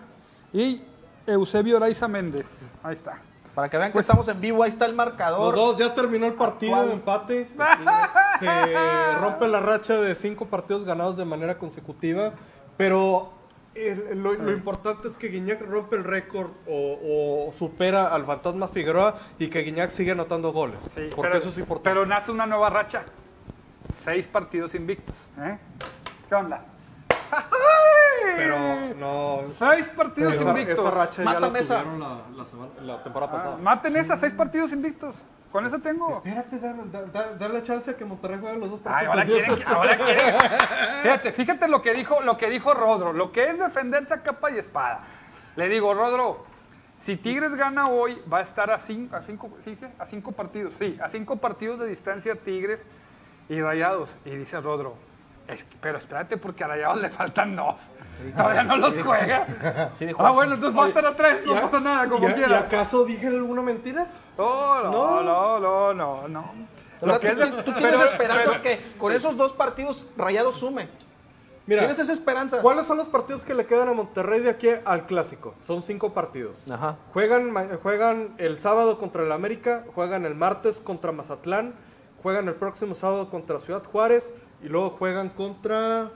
y Eusebio Araiza Méndez. Ahí está. Para que vean que Pues- estamos en vivo, ahí está el Los marcador. dos, ya terminó el partido, Actual. empate. Se rompe la racha de cinco partidos ganados de manera consecutiva. Pero el- lo, lo importante es que Guiñac rompe el récord o, o supera al Fantasma Figueroa y que Guiñac sigue anotando goles. Sí, porque pero, eso es importante. Pero nace una nueva racha. Seis partidos invictos. ¿eh? ¿Qué onda? Pero no. Seis partidos Esa, invictos. esa racha ya Mata la mesa. tuvieron la, la semana- la temporada Ah, pasada. maten esas seis partidos invictos. Con eso tengo. Espérate, dale, da- dale chance a que Monterrey juegue los dos Ay, partidos. ahora quieren, ahora quieren. Fíjate, fíjate lo que dijo, lo que dijo Rodro, lo que es defenderse a capa y espada. Le digo, Rodro, si Tigres gana hoy, va a estar a cinco, a cinco, a cinco partidos, sí, a cinco partidos de distancia Tigres y Rayados. Y dice Rodro, es que- pero espérate porque a Rayados le faltan dos. Todavía no los juega. Sí, dijo Ah, bueno, entonces va a estar a tres, no ¿Y a- pasa nada, como y a- ¿Y quiera. acaso dije alguna mentira? No, no, no, no, no, no. Lo que tú, es de- tú tienes pero- esperanzas pero- que con esos dos partidos Rayados sume. Mira, ¿Tienes esa esperanza? ¿cuáles son los partidos que le quedan a Monterrey de aquí al clásico? Son cinco partidos. Ajá. Juegan, juegan el sábado contra el América, juegan el martes contra Mazatlán, juegan el próximo sábado contra Ciudad Juárez y luego juegan contra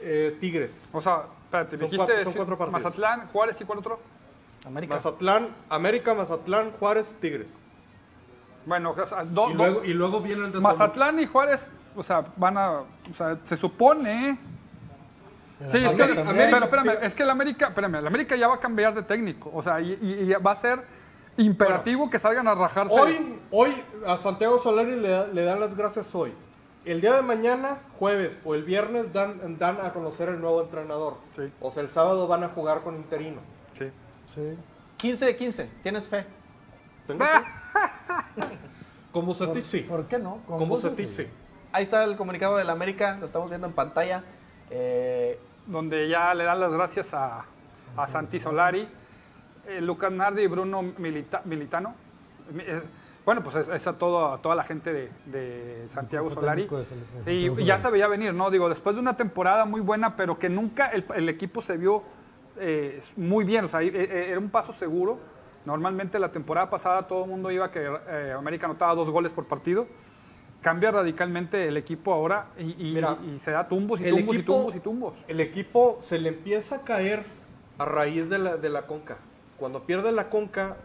eh, Tigres. O sea, espérate, Son dijiste cuatro- son cuatro partidos. Mazatlán, Juárez y cuál otro. América. Mazatlán, América, Mazatlán, Juárez, Tigres. Bueno, o sea, do- Y luego, y luego vienen de Mazatlán y Juárez, o sea, van a, o sea, se supone. Sí, es que, América- pero América- espérame, sí. es que el América, espérame, el América ya va a cambiar de técnico, o sea, y, y- y va a ser imperativo que salgan a rajarse. Hoy, hoy a Santiago Solari le, le dan las gracias hoy. El día de mañana, jueves o el viernes, dan, dan a conocer el nuevo entrenador. Sí. O sea, el sábado van a jugar con interino. Sí. Sí. 15 de 15. ¿Tienes fe? ¿Tengo fe? Con Bucetich sí. ¿Por qué no? Con Bucetich, Bucetich sí. Ahí está el comunicado del América. Lo estamos viendo en pantalla. Eh, donde ya le dan las gracias a, a Santi Solari, eh, Lucas Nardi y Bruno Milita- Militano. Mi- eh, bueno, pues es, es a, todo, a toda la gente de, de Santiago Solari. de Santiago y ya se veía venir, ¿no? Digo, después de una temporada muy buena, pero que nunca el, el equipo se vio eh, muy bien. O sea, eh, eh, era un paso seguro. Normalmente la temporada pasada todo el mundo iba a que eh, América anotaba dos goles por partido. Cambia radicalmente el equipo ahora y, y- Mira, y se da tumbos y tumbos y tumbos y tumbos. El equipo se le empieza a caer a raíz de la, de la conca. Cuando pierde la conca,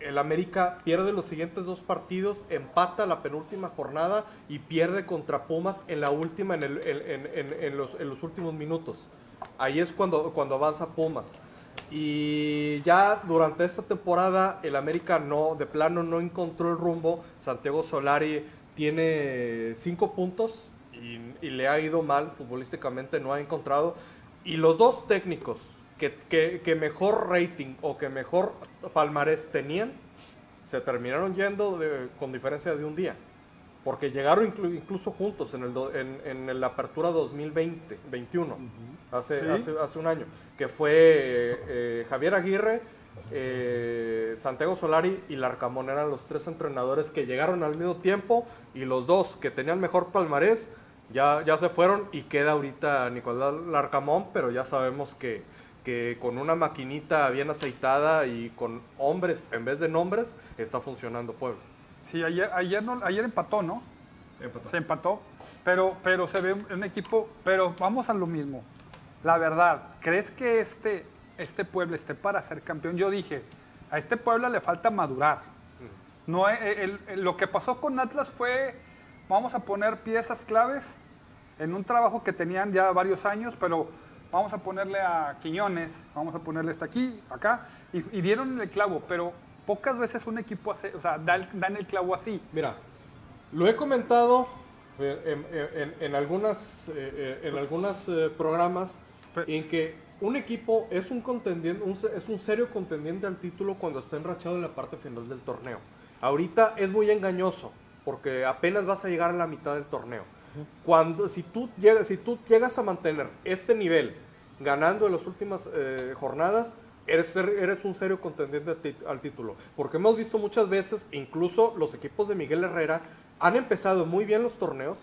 el América pierde los siguientes dos partidos, empata la penúltima jornada y pierde contra Pumas en la última, en, los, últimos minutos. Ahí es cuando, cuando avanza Pumas. Y ya durante esta temporada el América no, de plano no encontró el rumbo. Santiago Solari tiene cinco puntos y le ha ido mal futbolísticamente, no ha encontrado. Y los dos técnicos que, que- que mejor rating o que mejor palmarés tenían, se terminaron yendo de- con diferencia de un día. Porque llegaron inclu- incluso juntos en, el do- en, en la apertura 2020, 21, hace, Sí. hace, hace un año, que fue eh, eh, Javier Aguirre, eh, Santiago Solari y Larcamón eran los tres entrenadores que llegaron al mismo tiempo y los dos que tenían mejor palmarés ya, ya se fueron y queda ahorita Nicolás Larcamón, pero ya sabemos que, que con una maquinita bien aceitada y con hombres en vez de nombres está funcionando Puebla. Sí, ayer, ayer, no, ayer empató, ¿no? Se empató. Pero, pero se ve un, un equipo. Pero vamos a lo mismo. La verdad, ¿crees que este, este Puebla esté para ser campeón? Yo dije, a este Puebla le falta madurar. No, eh, el- el- lo que pasó con Atlas fue, vamos a poner piezas claves en un trabajo que tenían ya varios años, pero vamos a ponerle a Quiñones, vamos a ponerle hasta aquí, acá, y, y dieron el clavo, pero pocas veces un equipo hace, o sea, da el- dan el clavo así. Mira, lo he comentado eh, en, en- en algunas, eh, eh, en algunos programas en que un equipo es un contendiente, un es un serio contendiente al título cuando está enrachado en la parte final del torneo. Ahorita es muy engañoso porque apenas vas a llegar a la mitad del torneo. Cuando si tú llegas, si tú llegas a mantener este nivel ganando en las últimas eh, jornadas, eres, eres un serio contendiente al título. Porque hemos visto muchas veces, incluso los equipos de Miguel Herrera han empezado muy bien los torneos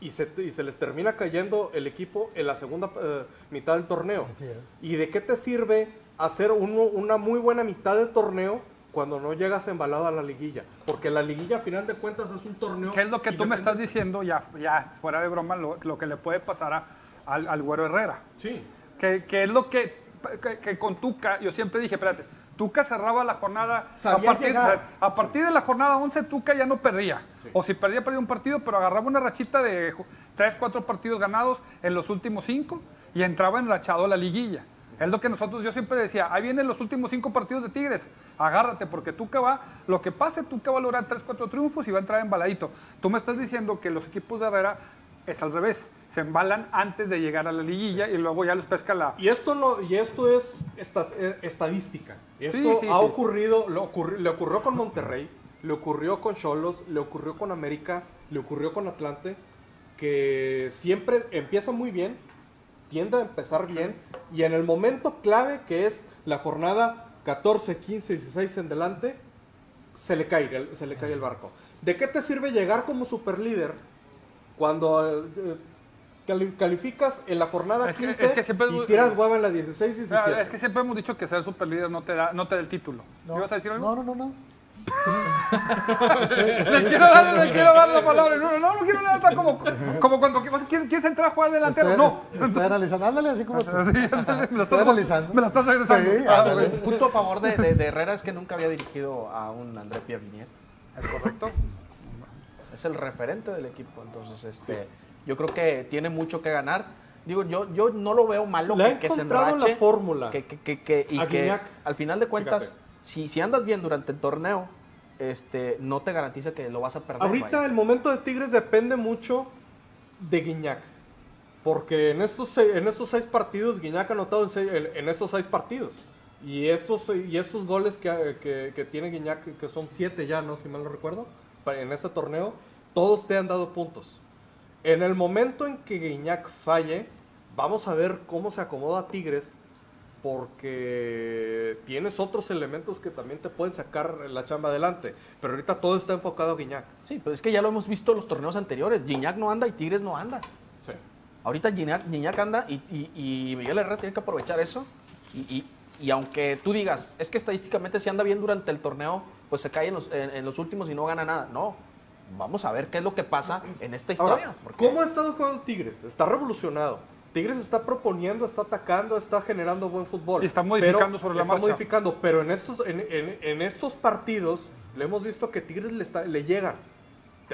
y se, y se les termina cayendo el equipo en la segunda eh, mitad del torneo. Así es. ¿Y de qué te sirve hacer uno- una muy buena mitad del torneo cuando no llegas embalado a la liguilla. Porque la liguilla, a final de cuentas, es un torneo. ¿Qué es lo que tú me estás diciendo, ya, ya fuera de broma, lo, lo que le puede pasar a- al, al Güero Herrera? Sí. Que, que es lo que, que, que con Tuca, yo siempre dije, espérate, Tuca cerraba la jornada, a Sabía partir, llegar. a partir de la jornada 11 Tuca ya no perdía. O si perdía, perdía un partido, pero agarraba una rachita de 3, 4 partidos ganados en los últimos 5 y entraba enrachado a la liguilla. Es lo que nosotros, yo siempre decía, ahí vienen los últimos 5 partidos de Tigres, agárrate, porque Tuca va, lo que pase, Tuca va a lograr 3, 4 triunfos y va a entrar embaladito. Tú me estás diciendo que los equipos de Herrera es al revés, se embalan antes de llegar a la liguilla y luego ya los pesca la, Y esto no, y esto es esta- eh, estadística. Esto Sí, sí, ha sí. ocurrido, lo ocurri- le ocurrió con Monterrey, le ocurrió con Cholos, le ocurrió con América, le ocurrió con Atlante, que siempre empieza muy bien, tiende a empezar bien, y en el momento clave que es la jornada 14, 15, 16 en delante, se le cae, el- se le cae el barco. ¿De qué te sirve llegar como superlíder cuando eh, cali- calificas en la jornada Es que- 15 es que siempre- y tiras hueva en la 16, 17? Ah, Es que siempre hemos dicho que ser superlíder no te da, no te da el título. No, ¿Ibas a decir algo? No, no, no, no. Le quiero dar, le quiero dar la palabra. No, no, no, no quiero nada como, como cuando ¿quieres, quieres entrar a jugar delantero. Estoy, No. estoy analizando. Ándale, así como tú. Sí, ándale, me la Estoy estás, analizando. me la estás regresando. Sí, Ah. Punto a favor de, de- de Herrera es que nunca había dirigido a un André Pierre. ¿Es correcto? Es el referente del equipo. Entonces, este, yo creo que tiene mucho que ganar. Digo, yo, yo no lo veo malo Le que, que se enrache. la fórmula. Que, que- que- que- y que al final de cuentas, Fíjate. Si, si andas bien durante el torneo, este, no te garantiza que lo vas a perder. Ahorita vaya. el momento de Tigres depende mucho de Guiñac. Porque en estos, en estos seis partidos, Guiñac ha anotado en, seis- en- en estos seis partidos. Y estos, y estos goles que, que- que tiene Guiñac, que son siete ya, ¿no? Si mal no recuerdo, en este torneo, todos te han dado puntos. En el momento en que Guiñac falle, vamos a ver cómo se acomoda Tigres, porque tienes otros elementos que también te pueden sacar la chamba adelante. Pero ahorita todo está enfocado a Guiñac. Sí, pues es que ya lo hemos visto en los torneos anteriores. Gignac no anda y Tigres no anda. Sí. Ahorita Gignac, Gignac anda y, y- y Miguel Herrera tiene que aprovechar eso. Y, aunque tú digas, es que estadísticamente si anda bien durante el torneo, pues se cae en los, en- en los últimos y no gana nada. No, vamos a ver qué es lo que pasa en esta historia. Ahora, ¿cómo ha estado jugando Tigres? Está revolucionado. Tigres está proponiendo, está atacando, está generando buen fútbol. Y está modificando Pero- sobre la está marcha. modificando, pero en estos, en, en- en estos partidos le hemos visto que Tigres le, está- le llegan.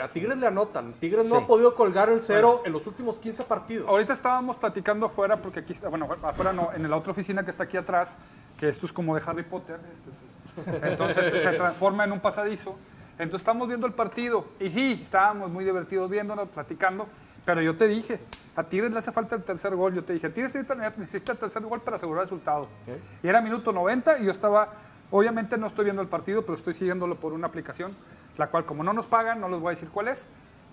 A Tigres le anotan. Tigres no Sí. ha podido colgar el cero en los últimos 15 partidos. Ahorita estábamos platicando afuera, porque aquí, está- bueno, afuera no, en la otra oficina que está aquí atrás, que esto es como de Harry Potter, esto es- entonces se transforma en un pasadizo. Entonces estamos viendo el partido, y sí, estábamos muy divertidos viéndolo, platicando, pero yo te dije, a Tigres le hace falta el tercer gol, yo te dije, Tigres necesita, necesita el tercer gol para asegurar el resultado. Y era minuto 90 y yo estaba, obviamente no estoy viendo el partido, pero estoy siguiéndolo por una aplicación, la cual como no nos pagan, no les voy a decir cuál es,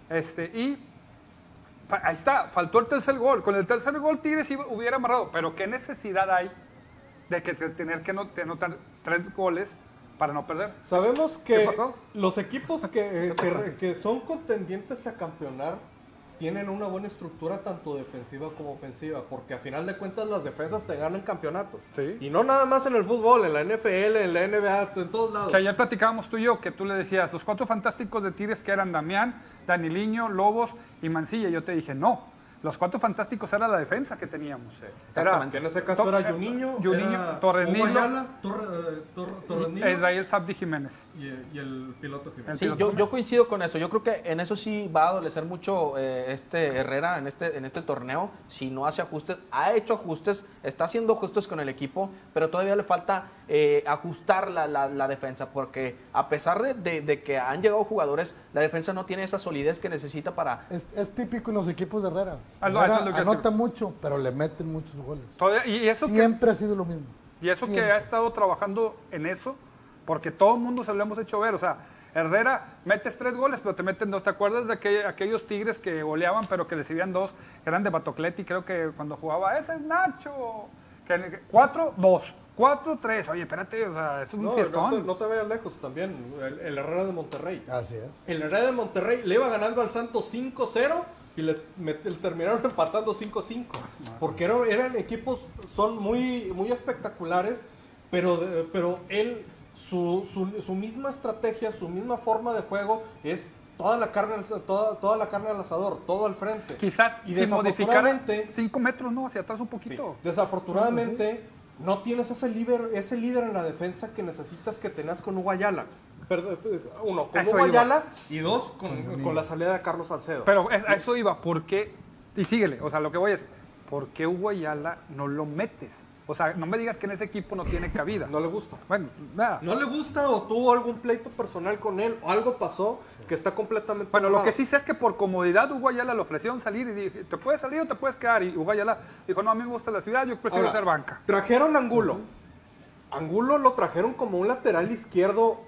este, y Ahí está, faltó el tercer gol. Con el tercer gol Tigres iba- hubiera amarrado. Pero ¿qué necesidad hay de que te- tener que no- anotar tres goles para no perder? Sabemos ¿Qué que los equipos que, que- que son contendientes a campeonar tienen una buena estructura tanto defensiva como ofensiva, porque a final de cuentas las defensas te ganan campeonatos. Sí. Y no nada más en el fútbol, en la NFL, en la NBA, en todos lados. Que ayer platicábamos tú y yo, que tú le decías, los cuatro fantásticos de Tigres que eran Damián, Daniliño, Lobos y Mancilla. Yo te dije, no. Los cuatro fantásticos era la defensa que teníamos. Era Que en ese caso era Juninho, Juninho, era Torres Hugo Nilo, Ayala, Torre- eh, Israel Sabdi Jiménez. y, y el piloto Jiménez. Sí, yo, yo coincido con eso. Yo creo que en eso sí va a adolecer mucho eh, este Herrera en este, en este torneo. Si no hace ajustes, ha hecho ajustes, está haciendo ajustes con el equipo, pero todavía le falta eh, ajustar la, la- la defensa, porque a pesar de, de- de que han llegado jugadores, la defensa no tiene esa solidez que necesita para... Es, es típico en los equipos de Herrera. Ah, eso es lo que anota hace. mucho, pero le meten muchos goles. Todavía- y eso que Siempre ha sido lo mismo. Y eso que Siempre. ha estado trabajando en eso, porque todo el mundo se lo hemos hecho ver. O sea, Herrera, metes tres goles, pero te meten dos. ¿Te acuerdas de aquel- aquellos tigres que goleaban, pero que recibían dos? Que eran de Batocleti, creo que cuando jugaba, ese es Nacho. Que, que- cuatro, dos. Cuatro, tres. Oye, espérate, o sea, eso es un No, no, te, no te vayas lejos también, el, el Herrera de Monterrey. Así es. El Herrera de Monterrey le iba ganando al Santos 5-0 y le met- terminaron empatando 5-5. Porque eran, eran equipos, son muy, muy espectaculares, pero, de- pero él su, su- su misma estrategia, su misma forma de juego es toda la carne al, toda, toda la carne al asador, todo al frente. Quizás y si modificara desafortunadamente- 5 metros, ¿no? Hacia atrás un Sí. poquito. Desafortunadamente, no tienes ese líder, ese líder en la defensa que necesitas que tenías con Hugo Eh, Uno, con Eso Hugo iba. Ayala y dos, con, con la salida de Carlos Salcedo. Pero es- a eso iba, ¿por qué? Y síguele, o sea, lo que voy es, ¿por qué Hugo Ayala no lo metes? O sea, no me digas que en ese equipo no tiene cabida. no le gusta. Bueno, nada. ¿No le gusta o tuvo algún pleito personal con él o algo pasó que está completamente Bueno, lo que sí sé es que por comodidad Hugo Ayala le ofrecieron salir y dije, ¿te puedes salir o te puedes quedar? Y Hugo Ayala dijo, no, a mí me gusta la ciudad, yo prefiero Ahora, ser banca. Trajeron a Angulo. Angulo lo trajeron como un lateral izquierdo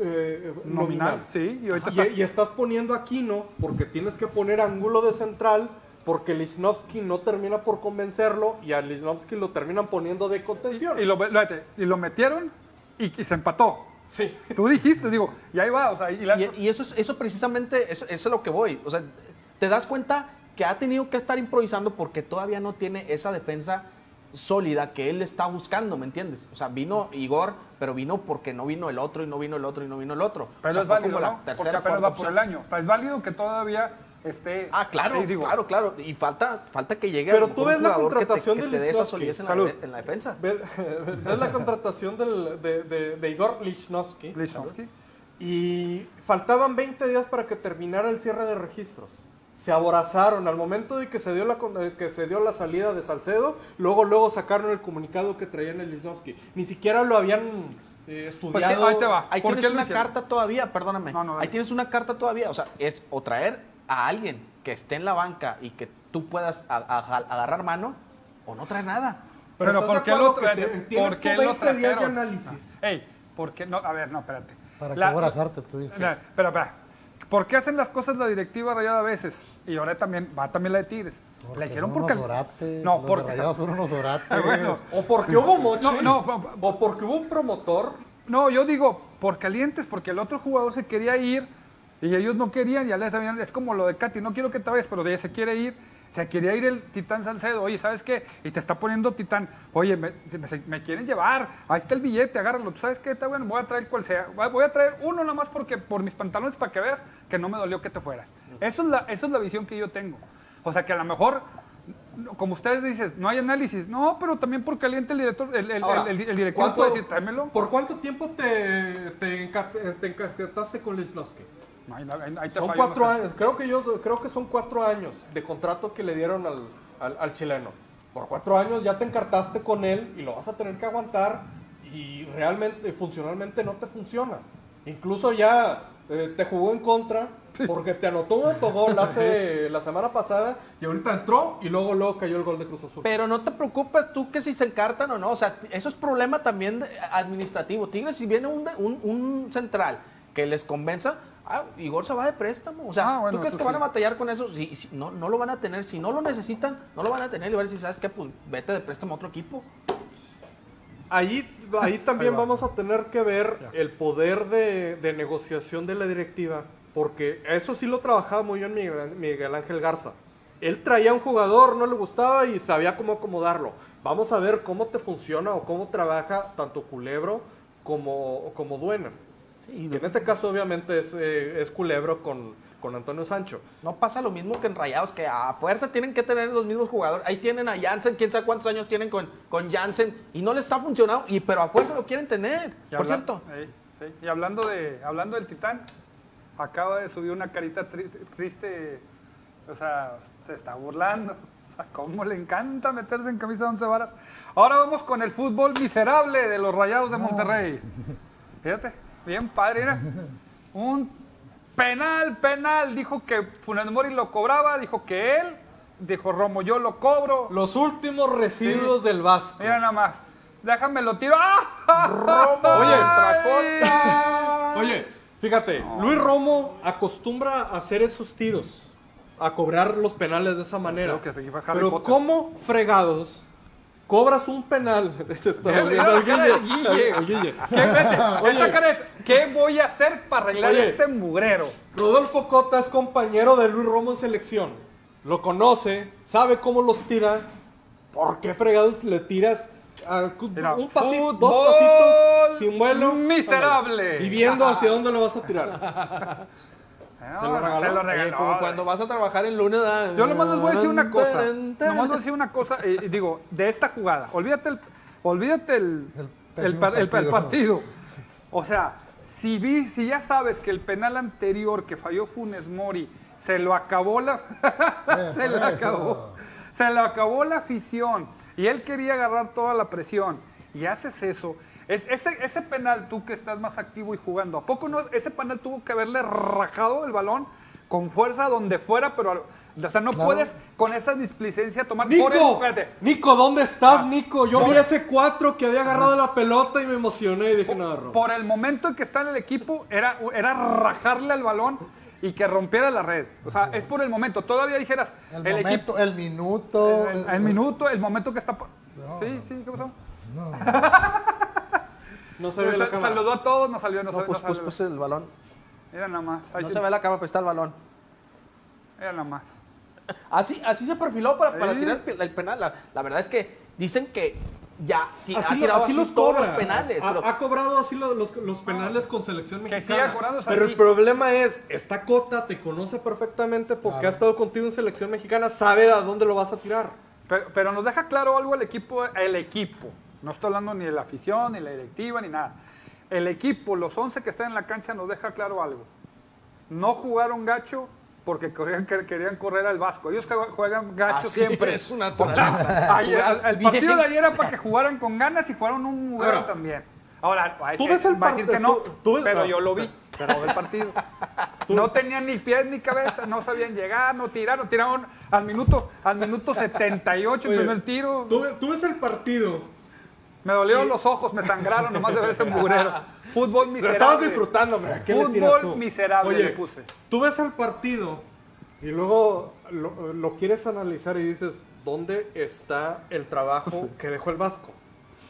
eh, Nominal, nominal. sí, y ahorita Y, está- y estás poniendo a Aquino porque tienes que poner a Angulo de central porque Lichnowsky no termina por convencerlo y a Lichnowsky lo terminan poniendo de contención. Y lo, fíjate, y lo metieron y, y se empató. sí. Tú dijiste, digo, y ahí va, o sea, y la- Y, y eso, es- eso precisamente es, es a lo que voy. O sea, te das cuenta que ha tenido que estar improvisando porque todavía no tiene esa defensa sólida que él está buscando, ¿me entiendes? O sea, vino Igor, pero vino porque no vino el otro y no vino el otro y no vino el otro. pero o sea, es válido, como ¿no? la tercera, Porque apenas cuarta va por el año. O sea, es válido que todavía esté... Ah, claro, Sí, digo, claro, claro. Y falta, falta que llegue Pero a tú ves un la jugador que te, contratación que de te dé esa Lichnowsky. solidez en la, en la defensa. Ves, ves la contratación del- de, de- de Igor Lichnowsky Lichnowsky. y faltaban 20 días para que terminara el cierre de registros. Se aborazaron al momento de que se dio la eh, que se dio la salida de Salcedo, luego luego sacaron el comunicado que traían el Lichnowsky. Ni siquiera lo habían eh, Pues estudiado. ahí te va. Ahí ¿Por qué tienes una hicieron? carta todavía, perdóname. No, no. Ahí tienes una carta todavía. O sea, es o traer a alguien que esté en la banca y que tú puedas a- a- agarrar mano o no traer nada. Pero, Pero ¿estás ¿por qué lo que por qué lo 20 días de trajeron? análisis? Ey, ¿por qué no? A ver, no, espérate. Para La- que aborazarte, tú dices. Espera, espera. ¿Por qué hacen las cosas la directiva rayada a veces? Y ahora también, va también la de Tigres. Porque la hicieron son porque... unos orates, No, los porque... de Rayados son unos orates. Bueno. O porque hubo moche, No, no, o porque hubo un promotor. No, yo digo, por calientes, porque el otro jugador se quería ir y ellos no querían, ya les habían, es como lo de Katy, no quiero que te vayas, pero ella se quiere ir, se quería ir el Titán Salcedo, oye, ¿sabes qué? Y te está poniendo Titán, oye, me, me- me quieren llevar, ahí está el billete, agárralo, ¿tú sabes qué? Está bueno, voy a traer cual sea, voy a traer uno nada más porque, por mis pantalones para que veas que no me dolió que te fueras. Eso es la, eso es la visión que yo tengo. O sea, que a lo mejor como ustedes dicen, no hay análisis. No, pero también por caliente el director, el, el, Ahora, el- ¿cuánto- puede decir, tráemelo. ¿Por cuánto tiempo te, te, enca- te encasquetaste con Lichnowsky? Ahí, ahí- Son fallo, cuatro no sé. años, creo que yo creo que son cuatro años de contrato que le dieron al, al- al chileno. Por cuatro años ya te encartaste con él y lo vas a tener que aguantar y realmente, funcionalmente no te funciona. Incluso ya eh, te jugó en contra porque te anotó un autogol hace la semana pasada y ahorita entró y luego luego cayó el gol de Cruz Azul. Pero no te preocupes tú que si se encartan o no. O sea, eso es problema también administrativo. Tigres, si viene un, un, un central que les convenza, ah, Igor se va de préstamo. O sea, Ah, bueno, ¿tú crees que van a batallar con eso? Si, si- no, no lo van a tener. Si no lo necesitan, no lo van a tener. Y van a decir, ¿sabes qué? Pues vete de préstamo a otro equipo. Ahí, ahí también Ahí va. vamos a tener que ver el poder de, de negociación de la directiva, porque eso sí lo trabajaba muy bien Miguel, Miguel Ángel Garza. Él traía un jugador, no le gustaba y sabía cómo acomodarlo. Vamos a ver cómo te funciona o cómo trabaja tanto Culebro como, como Duena. Sí, Que en este caso obviamente es, eh, es Culebro con, con Antonio Sancho. No pasa lo mismo que en Rayados, que a fuerza tienen que tener los mismos jugadores. Ahí tienen a Jansen, quién sabe cuántos años tienen con, con Jansen, y no les está funcionando, y, pero a fuerza lo quieren tener. Y Por habla- cierto. eh, sí. Y hablando, de, hablando del Titán, acaba de subir una carita tri- triste, o sea, se está burlando. O sea, cómo le encanta meterse en camisa de once varas. Ahora vamos con el fútbol miserable de los Rayados de Monterrey. Fíjate, bien padre, mira. Un penal, penal. Dijo que Funes Mori lo cobraba, dijo que él, dijo Romo, yo lo cobro. Los últimos residuos del Vasco. Mira nada más. Déjame lo tiro. ¡Ah! Oye, Ay. Oye, fíjate, Luis Romo acostumbra a hacer esos tiros, a cobrar los penales de esa manera. Creo que Pero Potter. ¿cómo fregados cobras un penal? ¿Qué, vete, Oye. esta cara es, ¿qué voy a hacer para arreglar Oye. este mugrero? Rodolfo Cota es compañero de Luis Romo en selección. Lo conoce, sabe cómo los tira. ¿Por qué fregados le tiras Mira, un pasito, dos pasitos sin vuelo. miserable. Y viendo hacia dónde lo vas a tirar. No, ¿Se lo regaló? Se lo Oye, regaló. como cuando vas a trabajar el lunes. ah, Yo nomás les voy a decir una cosa. Nomás les voy a decir una cosa. eh, y digo, de esta jugada. Olvídate el, olvídate el, El el, pésimo par- el- el partido. O sea, si, vi, si ya sabes que el penal anterior que falló Funes Mori se lo acabó la. se lo eso. acabó. Se lo acabó la afición. Y él quería agarrar toda la presión. Y haces eso. Es, ese, ese penal, tú que estás más activo y jugando, ¿a poco no? Ese penal tuvo que haberle rajado el balón con fuerza donde fuera, pero. O sea, no Claro. puedes con esa displicencia tomar Nico, por el. espérate. Nico, ¿dónde estás, Ah, Nico? Yo vi ese 4 que había agarrado la pelota y me emocioné y dije, no, agarró. Por el momento en que está en el equipo, era, era rajarle al balón y que rompiera la red. O sea, es por el momento. Todavía dijeras, El, el, momento, equipo. el minuto. El, el minuto, el momento que está. pa- Sí, sí, ¿qué pasó? No. No se ve la cámara. saludó a todos, nos salió, nos No, salió. pues, pues, pues el balón. Mira nada más. Ahí No sí- se ve la cama, pero está el balón. Mira nada más. Así, así se perfiló para, para tirar el pe- el penal. La, la verdad es que dicen que ya ha tirado así así los todos cobra. los penales. Ha, pero- ha cobrado así lo- los, los penales con selección Que mexicana. siga cobrando Pero así. el problema es, esta cota te conoce perfectamente porque ha estado contigo en selección mexicana, sabe a dónde lo vas a tirar. Pero, pero nos deja claro algo el equipo, el equipo. No estoy hablando ni de la afición, ni la directiva, ni nada. El equipo, los 11 que están en la cancha, nos deja claro algo. No jugaron gacho porque querían, que- querían correr al Vasco. Ellos jue- juegan gacho Así siempre. es. Ayer- Jugar el partido bien. de ayer era para que jugaran con ganas y jugaron un mugrero Ahora, también. Ahora, va a tú ves el va a decir part- que no, tú- tú ves- pero no. yo lo vi, pero el partido. No tenían ni pies ni cabeza, no sabían llegar, no tiraron, tiraron al minuto, al minuto 78 el primer tiro. Tú ves el partido, Me dolieron los ojos, me sangraron nomás de ver ese mugrero. Fútbol lo miserable. estabas disfrutando, hombre, ¿a qué le tiras Fútbol tú? miserable Oye, le puse. Tú ves el partido y luego lo, lo quieres analizar y dices, ¿dónde está el trabajo que dejó el Vasco?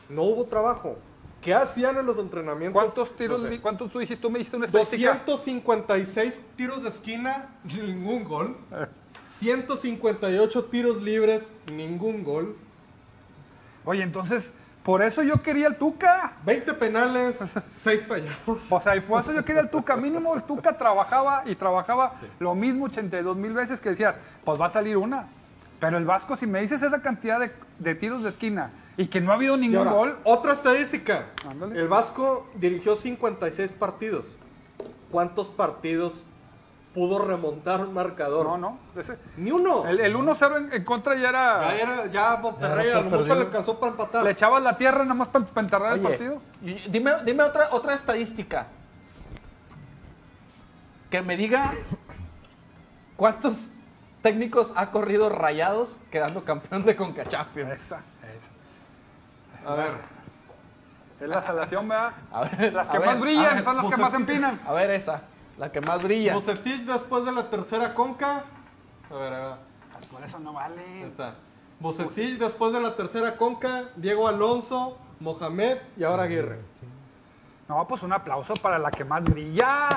No hubo trabajo. ¿Qué hacían en los entrenamientos? ¿Cuántos tiros, No sé. cuántos tú dijiste? Tú me diste una estadística. 256 tiros de esquina, ningún gol. 158 tiros libres, ningún gol. Oye, entonces, por eso yo quería el Tuca. 20 penales, 6 fallados. O sea, y por eso yo quería el Tuca. Mínimo el Tuca trabajaba y trabajaba lo mismo 82 mil veces que decías, pues va a salir una. Pero el Vasco, si me dices esa cantidad de, de tiros de esquina y que no ha habido ningún ahora, gol, Otra estadística. Ándale. El Vasco dirigió 56 partidos. ¿Cuántos partidos pudo remontar un marcador? no, no. ese- Ni uno. el, el 1-0 en, en contra ya era. Ya, era, ya Monterrey Ya a era le alcanzó para empatar. Le echabas la tierra nada más para enterrar el Oye, partido. y dime, dime otra, otra estadística. Que me diga cuántos técnicos ha corrido rayados quedando campeón de Conca Champions. Esa, esa. A ver. Es la salación, ¿verdad? A ver, Las que ver, más brillan ver, son las que más empinan. A ver esa, la que más brilla. Bucetich después de la tercera conca. A ver, a ver. Por eso no vale. Ahí está. Bucetich después de la tercera conca. Diego Alonso, Mohamed y ahora Aguirre. No, pues un aplauso para la que más brilla.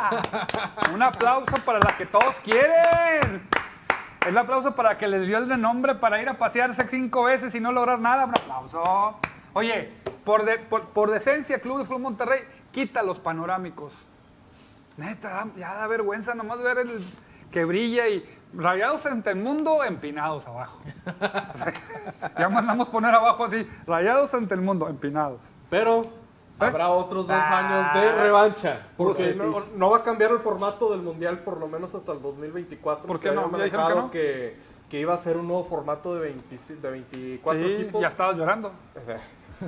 Un aplauso para la que todos quieren. El aplauso para que les dio el renombre para ir a pasearse cinco veces y no lograr nada. Un aplauso. Oye, por, de- por, por decencia, Club de Fútbol Monterrey, quita los panorámicos. Neta, da- ya da vergüenza nomás ver el que brilla y rayados ante el mundo, empinados abajo. O sea, ya mandamos poner abajo así, rayados ante el mundo, empinados. Pero ¿Eh? habrá otros dos Ah. años de revancha. Porque no, no va a cambiar el formato del mundial por lo menos hasta el 2024. ¿Por qué no? ¿Ya dijeron que no? que, que iba a ser un nuevo formato de, 20 de 24 Sí, equipos. ya estabas llorando. O sea,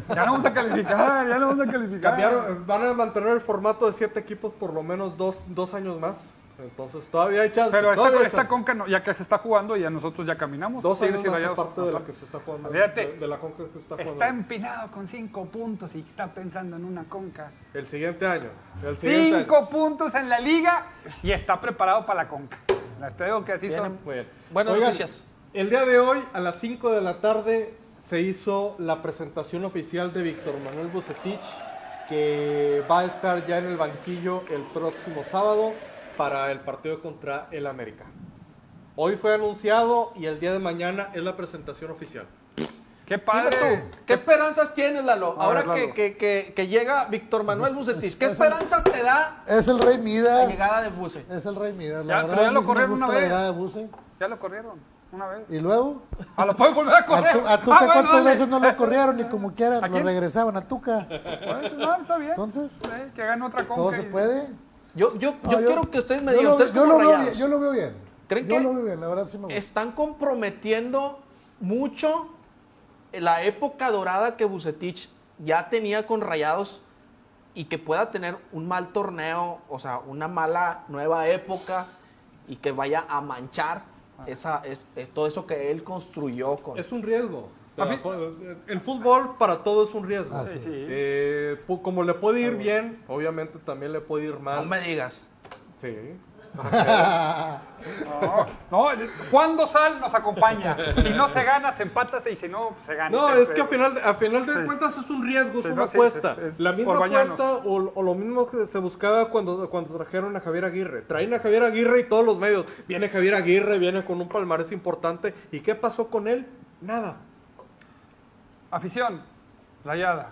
Ya no vamos a calificar, ya no vamos a calificar. Cambiaron, van a mantener el formato de 7 equipos por lo menos dos, dos años más. Entonces todavía hay chance. Pero esta, esta chance. conca, no- ya que se está jugando, ya nosotros ya caminamos. Dos años y más Rayados. aparte de la que se está jugando. Fíjate. de, de la conca que se está jugando. Está empinado con cinco puntos y está pensando en una conca. El siguiente año. El siguiente Cinco año. puntos en la liga y está preparado para la conca. Les te digo que así Viene- son. Bien. Buenas Oigan, noticias. El día de hoy, a las 5 de la tarde, se hizo la presentación oficial de Víctor Manuel Bucetich, que va a estar ya en el banquillo el próximo sábado para el partido contra el América. Hoy fue anunciado y el día de mañana es la presentación oficial. Qué padre. tú, ¿qué esperanzas tienes, Lalo? A Ahora Lalo. que, que- que- que llega Víctor Manuel Bucetich, ¿qué es- esperanzas te da Es el Rey la Midas. llegada de Buce? Es el Rey Midas. Ya, La verdad, ya lo corrieron una la vez. llegada de Buse. Ya lo corrieron una vez. Y luego, Ah, lo pueden volver a a, correr. tu, a Ah, Tuca, bueno, ¿cuántas dale. veces no lo corrieron? Y como quieran, ¿A lo quién? regresaban a Tuca. Por eso, no, está bien. Entonces, Eh, que gane otra conca. todo se y- puede. Yo, yo, No, yo, quiero que ustedes me yo digan, lo, ustedes yo lo veo bien, yo lo veo bien. ¿Creen yo que lo veo bien, la verdad sí me gusta. están comprometiendo mucho la época dorada que Bucetich ya tenía con Rayados y que pueda tener un mal torneo, o sea, una mala nueva época y que vaya a manchar esa, es, es- todo eso que él construyó con... Es un riesgo. El fútbol para todo es un riesgo. Ah, sí. Eh, pu- como le puede ir bien, obviamente también le puede ir No mal. me digas. Sí. No, no, Juan Dosal nos acompaña. Si no se gana, se empata y si no, se gana. No, es que a final, a final de Sí. cuentas es un riesgo, Sí, es no, una sí, apuesta. es la misma apuesta o, o lo mismo que se buscaba cuando, cuando trajeron a Javier Aguirre. Traen a Javier Aguirre y todos los medios. Viene Javier Aguirre, viene con un palmarés importante. ¿Y qué pasó con él? Nada. Afición, rayada.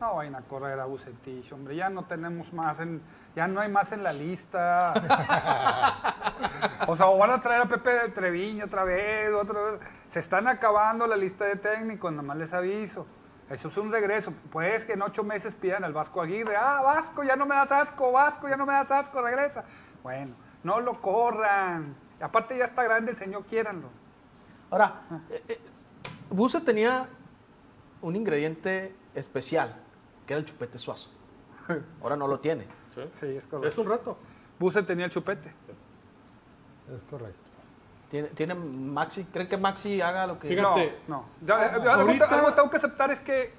No vayan a correr a Bucetich, hombre. Ya no tenemos más, en, ya no hay más en la lista. o sea, o van a traer a Pepe de Treviño otra vez, otra vez. Se están acabando la lista de técnicos, nomás les aviso. Eso es un regreso. Pues que en ocho meses pidan al Vasco Aguirre. Ah, Vasco, ya no me das asco, Vasco, ya no me das asco, regresa. Bueno, no lo corran. Y aparte ya está grande el señor, quiéranlo. Ahora, eh, eh, Buse tenía un ingrediente especial, que era el chupete suazo. Ahora no lo tiene. Sí, es Es correcto. un reto. Buse tenía el chupete. Es correcto. Tiene, tiene Maxi, ¿creen que Maxi haga lo que... Fíjate. No, no. Ya, eh, algo, ahorita- algo tengo que aceptar es que eh,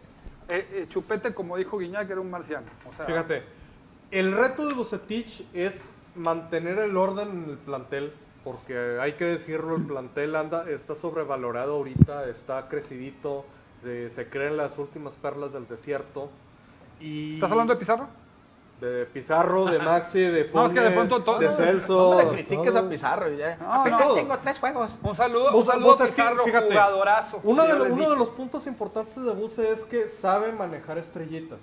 eh, Chupete, como dijo Guiñac, era un marciano. O sea, Fíjate, el reto de Bucetich es mantener el orden en el plantel, porque hay que decirlo, el plantel anda, está sobrevalorado ahorita, está crecidito, eh, se creen las últimas perlas del desierto. Y ¿Estás hablando de Pizarro? de Pizarro, de Maxi, de No, es que de Funes, pronto todo- de Celso. No me le critiques a Pizarro. ya. No, Apenas no. tengo tres juegos. Un saludo, un saludo a Pizarro, fíjate, jugadorazo. Uno, de, les uno dije. de los puntos importantes de Buse es que sabe manejar estrellitas.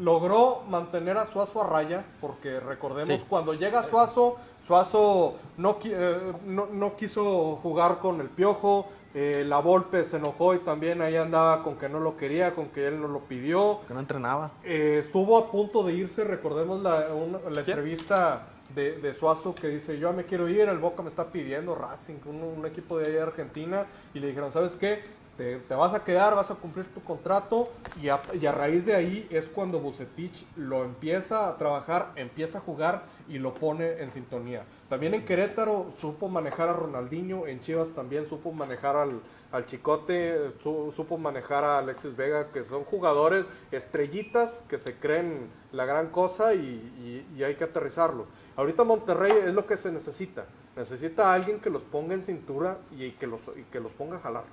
Logró mantener a Suazo a raya, porque recordemos Sí. cuando llega Suazo, Suazo no, eh, no, no quiso jugar con el Piojo, eh, la Volpe se enojó y también ahí andaba con que no lo quería, con que él no lo pidió. Que no entrenaba. Eh, estuvo a punto de irse, recordemos la, una- la entrevista de, de Suazo que dice, yo me quiero ir, el Boca me está pidiendo, Racing, un, un equipo de ahí de Argentina, y le dijeron, ¿sabes qué? Te, te vas a quedar, vas a cumplir tu contrato, y a, y a raíz de ahí es cuando Bucetich lo empieza a trabajar, empieza a jugar y lo pone en sintonía. También en Querétaro supo manejar a Ronaldinho, en Chivas también supo manejar al, al Chicote, su- supo manejar a Alexis Vega, que son jugadores estrellitas que se creen la gran cosa y, y- y hay que aterrizarlos. Ahorita Monterrey es lo que se necesita. Necesita a alguien que los ponga en cintura y que los, y que los ponga a jalar.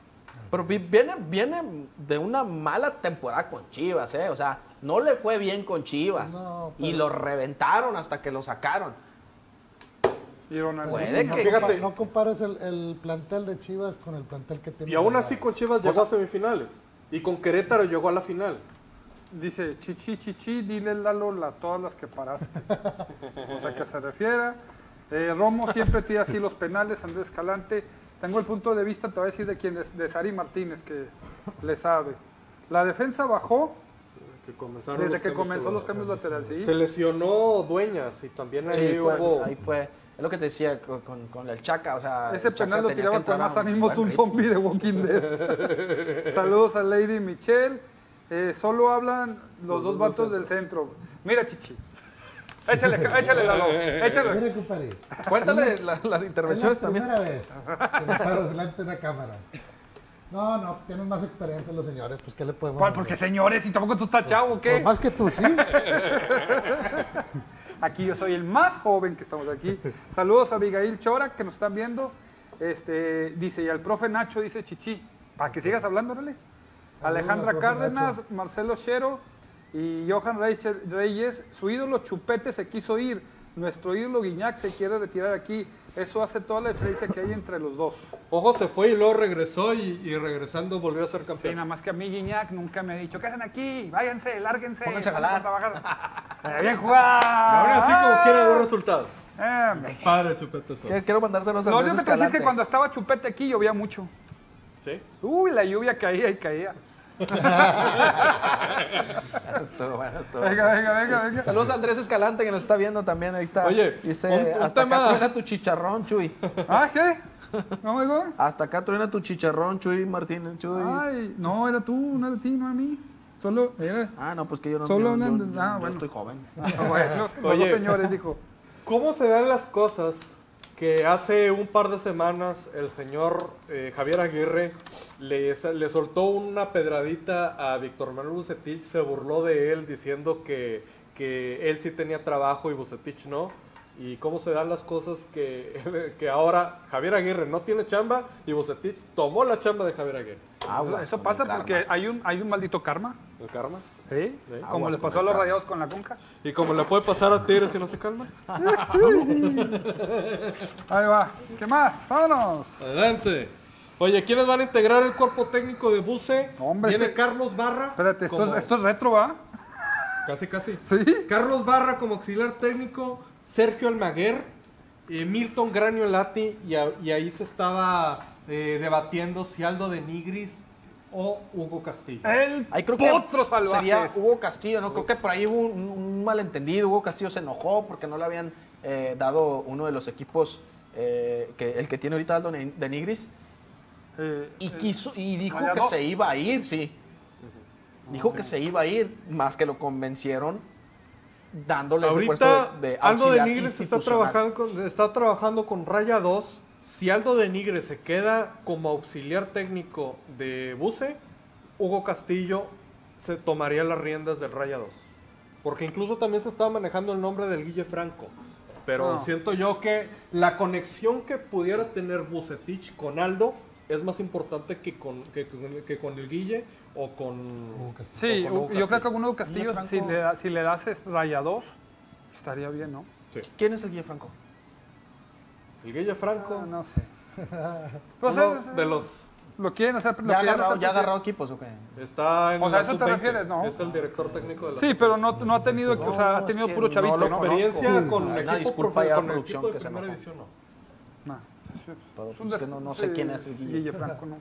Pero vi- viene, viene de una mala temporada con Chivas, ¿eh? O sea, no le fue bien con Chivas. No, Y lo reventaron hasta que lo sacaron. Y Ronaldinho. Puede no, que- fíjate. compa- no compares el, el plantel de Chivas con el plantel que tiene. Y aún así con Chivas llegó a semifinales. Y con Querétaro llegó a la final. Dice, chichi, chichi, dile Lalo la, todas las que paraste. o sea, que se refiera. Eh, Romo siempre tira así los penales, Andrés Escalante. Tengo el punto de vista, te voy a decir de quién es, de Sari Martínez, que le sabe. La defensa bajó Que comenzaron desde los que cambios comenzó los cambios laterales. ¿sí? Se lesionó Dueñas y también Sí, ahí fue- hubo... ahí fue. Es lo que te decía con, con- con el Chaca. O sea, Ese penal lo tiraba con más ánimos un zombie de Walking Dead. Saludos a Lady Michelle. Eh, solo hablan los dos vatos del centro. Mira, Chichi. Échale, échale, Lalo. Échale. Mira, compadre. Cuéntale la- las Es intervenciones la también. primera vez que me paro delante de una cámara. No, no, tienen más experiencia los señores, pues ¿qué le podemos ¿Cuál? hacer? Porque señores, y tampoco tú estás chavo, ¿o ¿qué? Por más que tú, sí. Aquí yo soy el más joven que estamos aquí. Saludos a Abigail Chora, que nos están viendo. Este, dice, y al profe Nacho, dice Chichi, para que sigas hablando, órale. Alejandra Cárdenas, Nacho. Marcelo Chero y Johan Reyes. Su ídolo Chupete se quiso ir. Nuestro ídolo Guiñac se quiere retirar aquí. Eso hace toda la diferencia que hay entre los dos. Ojo, se fue y luego regresó y, y regresando volvió a ser Sí, campeón. nada más que a mí Guiñac nunca me ha dicho, ¿qué hacen aquí? Váyanse, lárguense. Pónganse a vamos jalar". trabajar". Eh, bien jugado. Y ahora así como quiere los resultados. Eh. Padre Chupete Sol. Quiero- mandárselos a Lo único que sí es que cuando estaba Chupete aquí llovía mucho. ¿Sí? Uy, la lluvia caía y caía. Estuvo bueno, estuvo Venga, venga, venga, venga. Saludos a Andrés Escalante que nos está viendo también. Ahí está. Oye, Dice, un- un hasta tema- acá truena tu chicharrón, Chuy. ¿Ah, qué? ¿No me? Hasta acá truena tu chicharrón, Chuy Martínez, Chuy. Ay, no, era tú, no era ti, no era mí. Solo era. Ah, no, pues que yo no Solo yo- yo- Hernández. yo- Ah, yo bueno. estoy joven. Ah, bueno, Oye. señores, dijo. ¿Cómo se dan las cosas que hace un par de semanas el señor eh, Javier Aguirre le, le soltó una pedradita a Víctor Manuel Bucetich, se burló de él diciendo que, que él sí tenía trabajo y Bucetich no? ¿Y cómo se dan las cosas que, que ahora Javier Aguirre no tiene chamba y Bucetich tomó la chamba de Javier Aguirre? Aguas Eso pasa porque hay un, hay un maldito karma. ¿El karma? ¿Sí? Sí. Como les pasó a los rayados con la conca. Y como le puede pasar a Tigres si no se calma. Ahí va. ¿Qué más? ¡Vámonos! Adelante. Oye, ¿quiénes van a integrar el cuerpo técnico de Buce? No, hombre, Viene este- Carlos Barra. Espérate, esto, como- es, esto es retro, ¿va? Casi, casi. ¿Sí? Carlos Barra como auxiliar técnico, Sergio Almaguer, eh, Milton Granio Lati, y, a- y ahí se estaba eh, debatiendo si Aldo de Nigris o Hugo Castillo. El Ahí creo que potro salvajes. sería Hugo Castillo, ¿no? Creo que por ahí hubo un, un malentendido. Hugo Castillo se enojó porque no le habían eh, dado uno de los equipos, eh, que, el que tiene ahorita Aldo de Nigris, Eh, y quiso y dijo que se iba a ir, sí. Dijo que se iba a ir, más que lo convencieron dándole ese puesto Ahorita de, de Aldo de Nigres está trabajando, con, está trabajando con Raya 2. Si Aldo de Nigres se queda como auxiliar técnico de Buce, Hugo Castillo se tomaría las riendas del Raya 2. Porque incluso también se estaba manejando el nombre del Guille Franco. Pero No. siento yo que la conexión que pudiera tener Bucetich con Aldo es más importante que con, que, con- que con el Guille o con... Hugo Castillo. Sí, o con Hugo yo creo que con Hugo Castillo, Franco. si le, si le das raya 2, estaría bien, ¿no? Sí. ¿Quién es el Guille Franco? El Guille Franco, Ah, no sé. Pues, uno de los... Lo quieren hacer. Lo ¿Ya agarrado, hacer ya agarrado equipos o qué? Está en O sea, la ¿a eso te sub-20. refieres? No. Es el director técnico de la Sí, sub-20. pero no, no ha tenido, o sea, ha No, tenido es puro que chavito, no ¿no? experiencia Sí. con, equipo, disculpa ya a con el producción que se primera enojó. división, no. No. Pero, Es pues, que des- no, no sé quién es el Guille. Guille Franco, ¿no?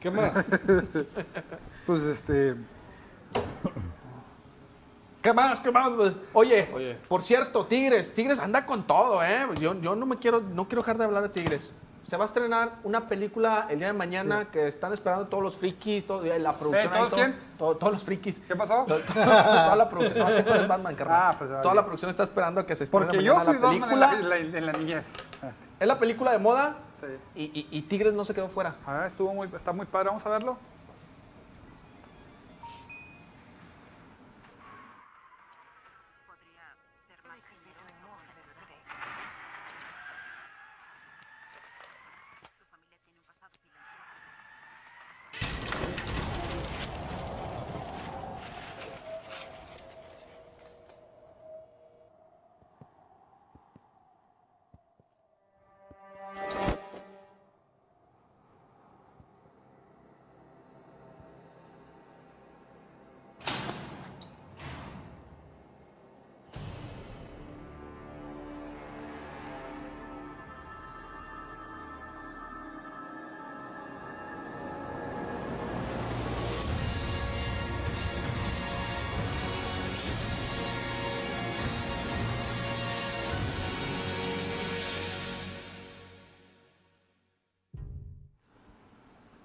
¿Qué más? Pues este. ¿Qué más? ¿Qué más? Oye, Oye. por cierto, Tigres. Tigres anda con todo, ¿eh? Yo, yo no me quiero, no quiero dejar de hablar de Tigres. Se va a estrenar una película el día de mañana que están esperando todos los frikis, todo, la producción. ¿Eh, todos quién? todo- todos los frikis. ¿Qué pasó? To- to- Toda la producción. No, es que tú eres Batman, carnal. Ah, pues, Toda la producción está esperando a que se estrene Porque yo fui la Batman en película. la, en la- en la niñez. Es la película de moda Sí. y, y- y Tigres no se quedó fuera. Ah, estuvo muy, está muy padre. Vamos a verlo.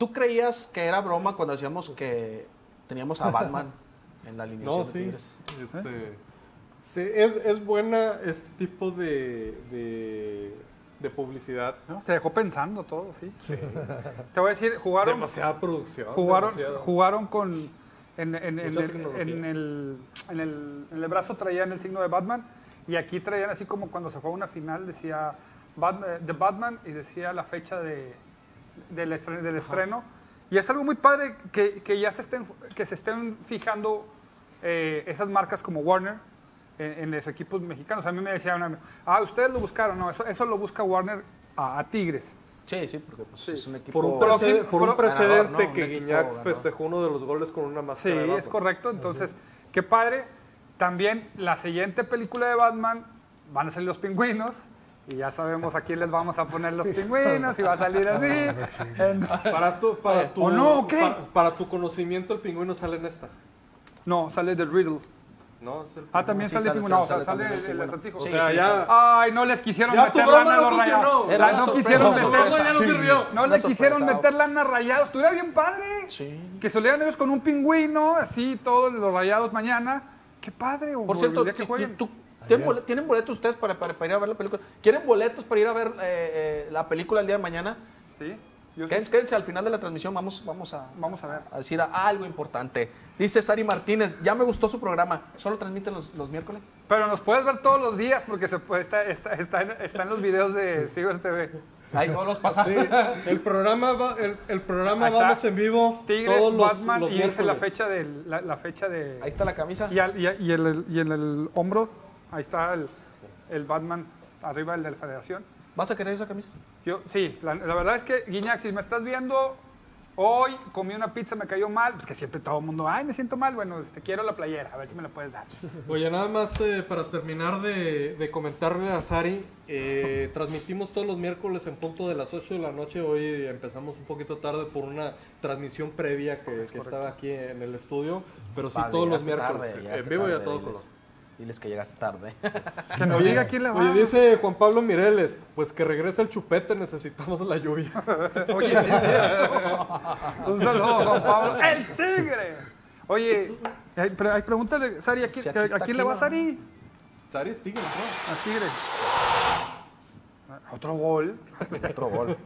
¿Tú creías que era broma cuando decíamos que teníamos a Batman en la alineación No, de sí. Tigres? Este, sí, es, es buena este tipo de, de, de publicidad. ¿no? Te dejó pensando todo, sí. Te voy a decir, jugaron, Demasiada producción. jugaron, demasiado. jugaron con. En, en- en Mucha el, en, el, en, el, en el brazo traían el signo de Batman y aquí traían así como cuando se juega una final decía Batman, de Batman y decía la fecha de, del, estre- del estreno. Y es algo muy padre que, que ya se estén, que se estén fijando eh, esas marcas como Warner en, en los equipos mexicanos. A mí me decía un amigo, ah, ustedes lo buscaron. No, eso, eso lo busca Warner a, a Tigres. Sí, sí, porque pues, es un equipo... Por un, sí, por un precedente ganador, ¿no? Un que equipo Guiñac ganador. festejó uno de los goles con una Sí, máscara de es correcto. Entonces, qué padre. También la siguiente película de Batman van a ser los pingüinos. Y ya sabemos a quién les vamos a poner los pingüinos y va a salir así. Para tu, para tu, ¿O no, o qué? pa- Para, tu conocimiento, el pingüino sale en esta. No, sale de Riddle. No, es el Ah, también Sí, sale, sale, pingüino. No, sale, o sea, sale el acertijo. O Sí, sea, sí, ya. Ay, no les quisieron Ya meter lana a no los rayados. no quisieron meter, no le quisieron meter lana a rayados. Estuviera bien padre. Sí. Que salieran ellos con un pingüino, así, todos los rayados mañana. Qué padre, o Por cierto, que ¿y- jueguen. tú- ¿tienen, tienen boletos ustedes para, para- para ir a ver la película? ¿Quieren boletos para ir a ver eh, eh, la película el día de mañana? Sí, yo sí. Quédense, al final de la transmisión, vamos, vamos a, Vamos a ver. a decir algo importante. Dice Sari Martínez, ya me gustó su programa, ¿solo transmiten los, los miércoles? Pero nos puedes ver todos los días porque se puede, está, está, está, en, está en los videos de Ciber TV. Ahí todos los pasan. Sí, el programa, va, el, el programa vamos en vivo Tigres, todos los, Batman los y dice la miércoles. fecha, de, la, la fecha de... Ahí está la camisa. Y, al- y, y el, y en el hombro, ahí está el, el Batman, arriba el de la federación. ¿Vas a querer esa camisa? Yo, sí, la, la verdad es que, Guiñac, si me estás viendo, hoy comí una pizza, me cayó mal, pues que siempre todo el mundo, ay, me siento mal, bueno, te quiero la playera, a ver si me la puedes dar. Oye, nada más eh, para terminar de, de comentarle a Sari, eh, transmitimos todos los miércoles en punto de las 8 de la noche. Hoy empezamos un poquito tarde por una transmisión previa que, que estaba aquí en el estudio, pero sí Vale, todos los miércoles, tarde, en vivo y a todo color. Diles que llegaste tarde. Que nos diga quién le va. Oye, dice Juan Pablo Mireles, pues que regrese el chupete, necesitamos la lluvia. Oye, sí es cierto. Un saludo, Juan Pablo. ¡El tigre! Oye, hay, pre- hay pregúntale, Sari, ¿a quién, Si aquí a está quién le aquí, va ¿no? Sari? Sari es tigre, ¿no? Al tigre. Otro gol. Otro gol.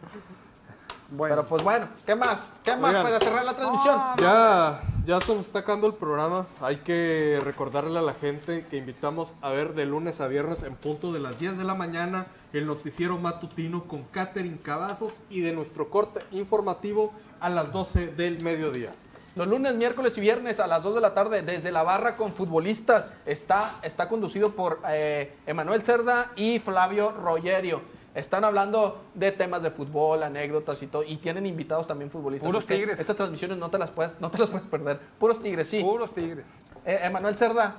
Bueno, Pero pues bueno, ¿qué más? ¿Qué más Oigan. para cerrar la transmisión? No, no. Ya, ya está acabando el programa. Hay que recordarle a la gente que invitamos a ver de lunes a viernes en punto de las 10 de la mañana el noticiero matutino con Catherine Cavazos y de nuestro corte informativo a las 12 del mediodía. Los lunes, miércoles y viernes a las 2 de la tarde desde la barra con futbolistas está, está conducido por eh, Emanuel Cerda y Flavio Rogerio. Están hablando de temas de fútbol, anécdotas y todo, y tienen invitados también futbolistas. Puros Así tigres. Estas transmisiones no te las puedes, no te las puedes perder. Puros tigres, sí. Puros tigres. Eh, Emanuel Cerda,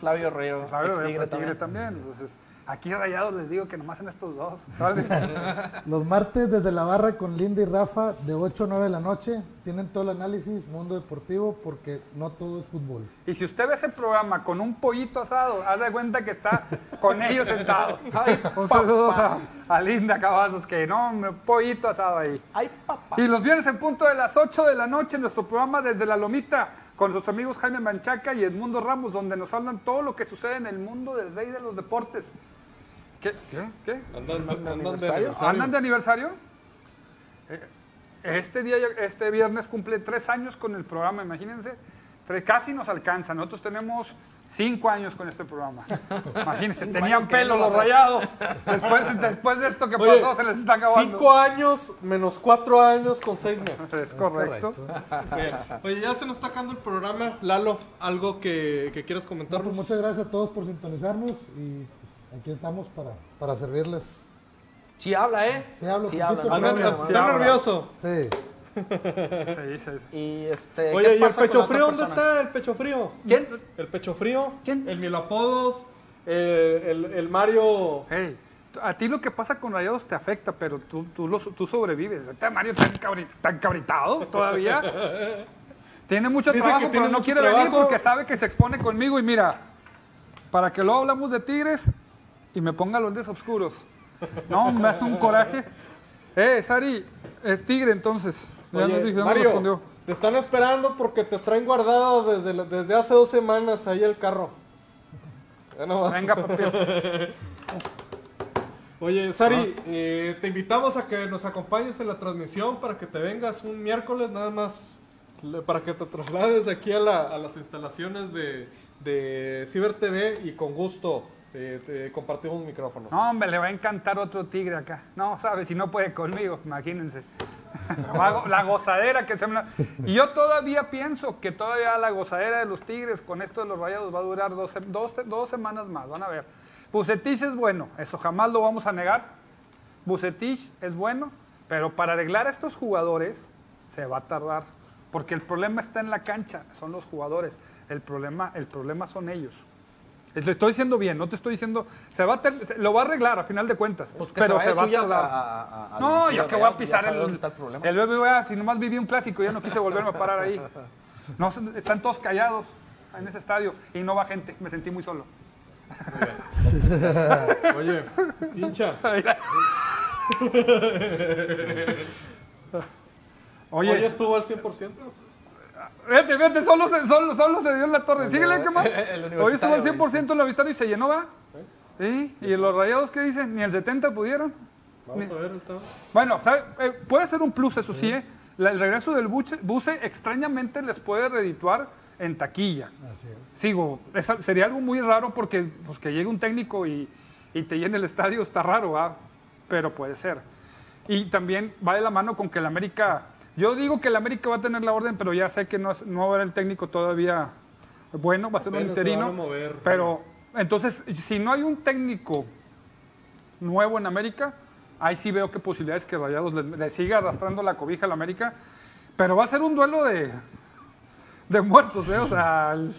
Flavio Rogerio, Flavio fue tigre tigre, también. también. Entonces, aquí rayados les digo que nomás en estos dos. Los martes desde la barra con Linda y Rafa de 8 a 9 de la noche. Tienen todo el análisis, mundo deportivo, porque no todo es fútbol. Y si usted ve ese programa con un pollito asado, haz de cuenta que está con ellos sentados. Ay, Un saludo a, a Linda Cavazos, que no, hombre, pollito asado ahí. Ay, papá. Y los viernes en punto de las 8 de la noche, nuestro programa desde la Lomita, con sus amigos Jaime Manchaca y Edmundo Ramos, donde nos hablan todo lo que sucede en el mundo del rey de los deportes. ¿Qué? ¿Qué? ¿Qué? Andan, andan de aniversario? aniversario. ¿Andan de aniversario? Eh, Este día, este viernes cumple tres años con el programa, imagínense. Casi nos alcanza. Nosotros tenemos cinco años con este programa. Imagínense, tenían pelo los rayados. Después, después de esto que Oye, pasó, se les está acabando. Cinco años menos cuatro años con seis meses. Es correcto. Oye, ya se nos está acabando el programa. Lalo, ¿algo que, que quieras No, comentarnos? pues muchas gracias a todos por sintonizarnos y aquí estamos para, para servirles. Sí habla, ¿eh? Sí hablo, Sí poquito, habla. habla, está habla. nervioso. Sí. Sí, sí, sí. Y este, Oye, ¿qué ¿y el pecho frío dónde está? El pecho frío. ¿Quién? El pecho frío. ¿Quién? El Milapodos. eh, el, el Mario. Hey, a ti lo que pasa con rayados te afecta, pero tú, tú, lo- tú sobrevives. Ahorita Mario tan, cabri- tan cabritado todavía. Tiene mucho Dice trabajo, pero no quiere venir porque sabe que se expone conmigo. Y mira, para que luego hablamos de tigres y me ponga los oscuros. No, me hace un coraje. Eh, Sari, es tigre entonces. Ya Oye, nos dijo, ya nos Mario, respondió. te están esperando porque te traen guardado desde, desde hace dos semanas ahí el carro. Ya. Venga, papi. Oye, Sari, eh, te invitamos a que nos acompañes en la transmisión para que te vengas un miércoles nada más, para que te traslades aquí a, la- a las instalaciones de, de Ciber TV y con gusto te, te compartimos micrófonos. No, hombre, le va a encantar otro tigre acá. No, sabes, si no puede conmigo, imagínense. La gozadera que se me... Y yo todavía pienso que todavía la gozadera de los Tigres con esto de los Rayados va a durar dos, se- dos- dos semanas más, van a ver. Bucetich es bueno, eso jamás lo vamos a negar. Bucetich es bueno, pero para arreglar a estos jugadores se va a tardar. Porque el problema está en la cancha, son los jugadores. El problema, el problema son ellos. Lo estoy diciendo bien, no te estoy diciendo. Se va a ter- se- lo va a arreglar a final de cuentas. Pues que pero se va a tardar. a- a- a no, yo que voy a pisar el, dónde está el problema. el BBVA, si nomás viví un clásico, ya no quise volverme a parar ahí. No, están todos callados en ese estadio y no va gente, me sentí muy solo. Oye, hincha. Oye, Hoy estuvo al 100%. Vete, vete, solo se, solo, solo se dio en la torre. Síguele, ¿qué más? Hoy estuvo al universitario, 100% en la Avistario y se llenó, ¿va? Sí, y los rayados, ¿qué dicen? Ni el 70 pudieron. Vamos a ver el sábado. Bueno, ¿sabe? Eh, puede ser un plus, eso sí, ¿eh? La- el regreso del buche, buce extrañamente les puede redituar en taquilla. Así es. Sigo, sería algo muy raro porque pues, que llegue un técnico y, y te llene el estadio está raro, ¿va? pero puede ser. Y también va de la mano con que el América, yo digo que el América va a tener la orden, pero ya sé que no, no va a haber el técnico todavía bueno, va a ser un se interino. a mover. Pero entonces, si no hay un técnico nuevo en América, ahí sí veo qué posibilidades que Rayados le, le siga arrastrando la cobija al América, pero va a ser un duelo de, de muertos, ¿eh? O sea, el-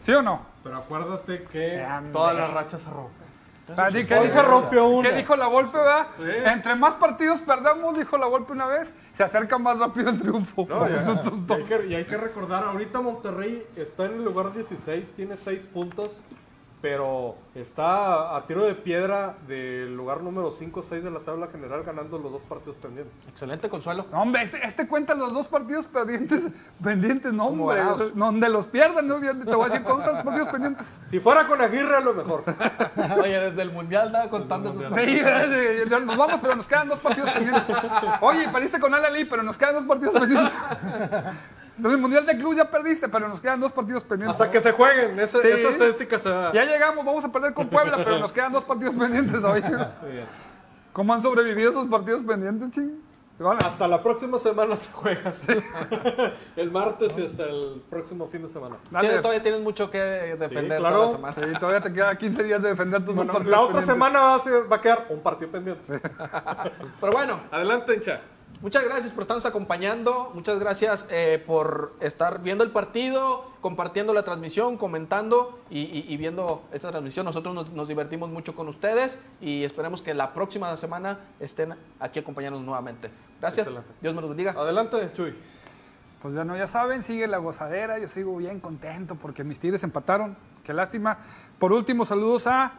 ¿sí o no? Pero acuérdate que todas las rachas se rompen. Ah, ¿Qué dijo- se rompió una. ¿Qué dijo la Volpe, verdad? Sí. Entre más partidos perdamos, dijo la Volpe una vez, se acerca más rápido el triunfo. No, ya. y, hay que, y hay que recordar, ahorita Monterrey está en el lugar 16, tiene 6 puntos, pero está a tiro de piedra del lugar número 5 o 6 de la tabla general ganando los dos partidos pendientes. Excelente consuelo. No, hombre, este, este cuenta los dos partidos pendientes, pendientes, no, hombre. Donde los pierdan, ¿no? Te voy a decir cómo están los partidos pendientes. Si fuera con Aguirre, a lo mejor. Oye, desde el mundial andaba contando esos Sí, sí, nos vamos, pero nos quedan dos partidos pendientes. Oye, perdiste con Alali, pero nos quedan dos partidos pendientes. En el Mundial de Club ya perdiste, pero nos quedan dos partidos pendientes. Hasta que se jueguen, esa, Sí. esa estadística se da. Ya llegamos, vamos a perder con Puebla, pero nos quedan dos partidos pendientes hoy. Muy bien. ¿Cómo han sobrevivido esos partidos pendientes, ching? Bueno, Hasta la próxima semana se juegan. el martes y hasta el próximo fin de semana. Tienes- Todavía tienes mucho que defender Sí, claro. toda la semana. Sí, todavía te queda 15 días de defender tus Bueno, dos partidos la otra pendientes. semana va a, ser- va a quedar un partido pendiente. Pero bueno, Adelante, hincha. Muchas gracias por estarnos acompañando. Muchas gracias eh, por estar viendo el partido, compartiendo la transmisión, comentando y, y- y viendo esta transmisión. Nosotros nos, nos divertimos mucho con ustedes y esperemos que la próxima semana estén aquí acompañándonos nuevamente. Gracias. Excelente. Dios me los bendiga. Adelante, Chuy. Pues ya no, ya saben, sigue la gozadera. Yo sigo bien contento porque mis tigres empataron. Qué lástima. Por último, saludos a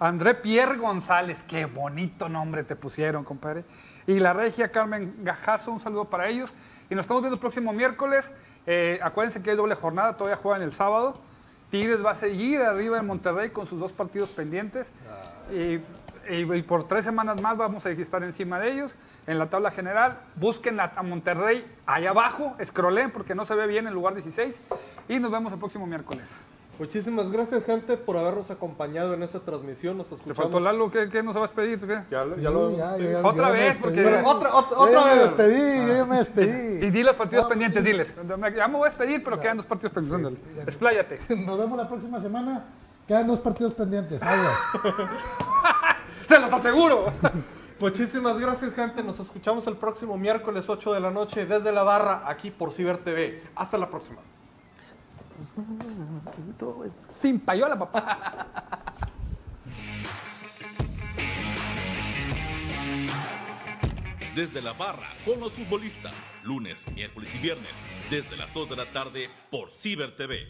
André Pierre González. Qué bonito nombre te pusieron, compadre. Y la regia Carmen Gajazo, un saludo para ellos. Y nos estamos viendo el próximo miércoles. Eh, acuérdense que hay doble jornada, todavía juegan el sábado. Tigres va a seguir arriba en Monterrey con sus dos partidos pendientes. Y, y- y por tres semanas más vamos a estar encima de ellos. En la tabla general, busquen a, a Monterrey allá abajo, escroleen porque no se ve bien el lugar 16. Y nos vemos el próximo miércoles. Muchísimas gracias, gente, por habernos acompañado en esta transmisión. Nos ¿Te escuchamos. faltó Lalo? ¿Qué, qué nos va a despedir? ¿Qué? Ya, lo- Sí, ya lo ya, ya, Otra vez, porque- Pero otra, otra, Yo otra ya me vez. despedí, yo ya me despedí. Y di los partidos pendientes, diles. Ya me voy a despedir, pero quedan dos partidos pendientes. Ándale. Expláyate. Nos vemos la próxima semana. Quedan dos partidos pendientes. Aguas. Se los aseguro. Muchísimas gracias, gente. Nos escuchamos el próximo miércoles 8 de la noche desde la barra aquí por Ciber TV. Hasta la próxima. Sin payola, papá. Desde la barra con los futbolistas, lunes, miércoles y viernes, desde las 2 de la tarde por Ciber TV.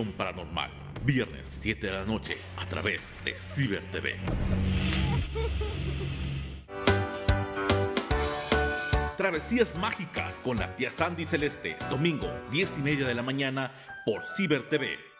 Paranormal, viernes 7 de la noche a través de Ciber TV. Travesías mágicas con la tía Sandy Celeste, domingo 10 y media de la mañana por Ciber TV.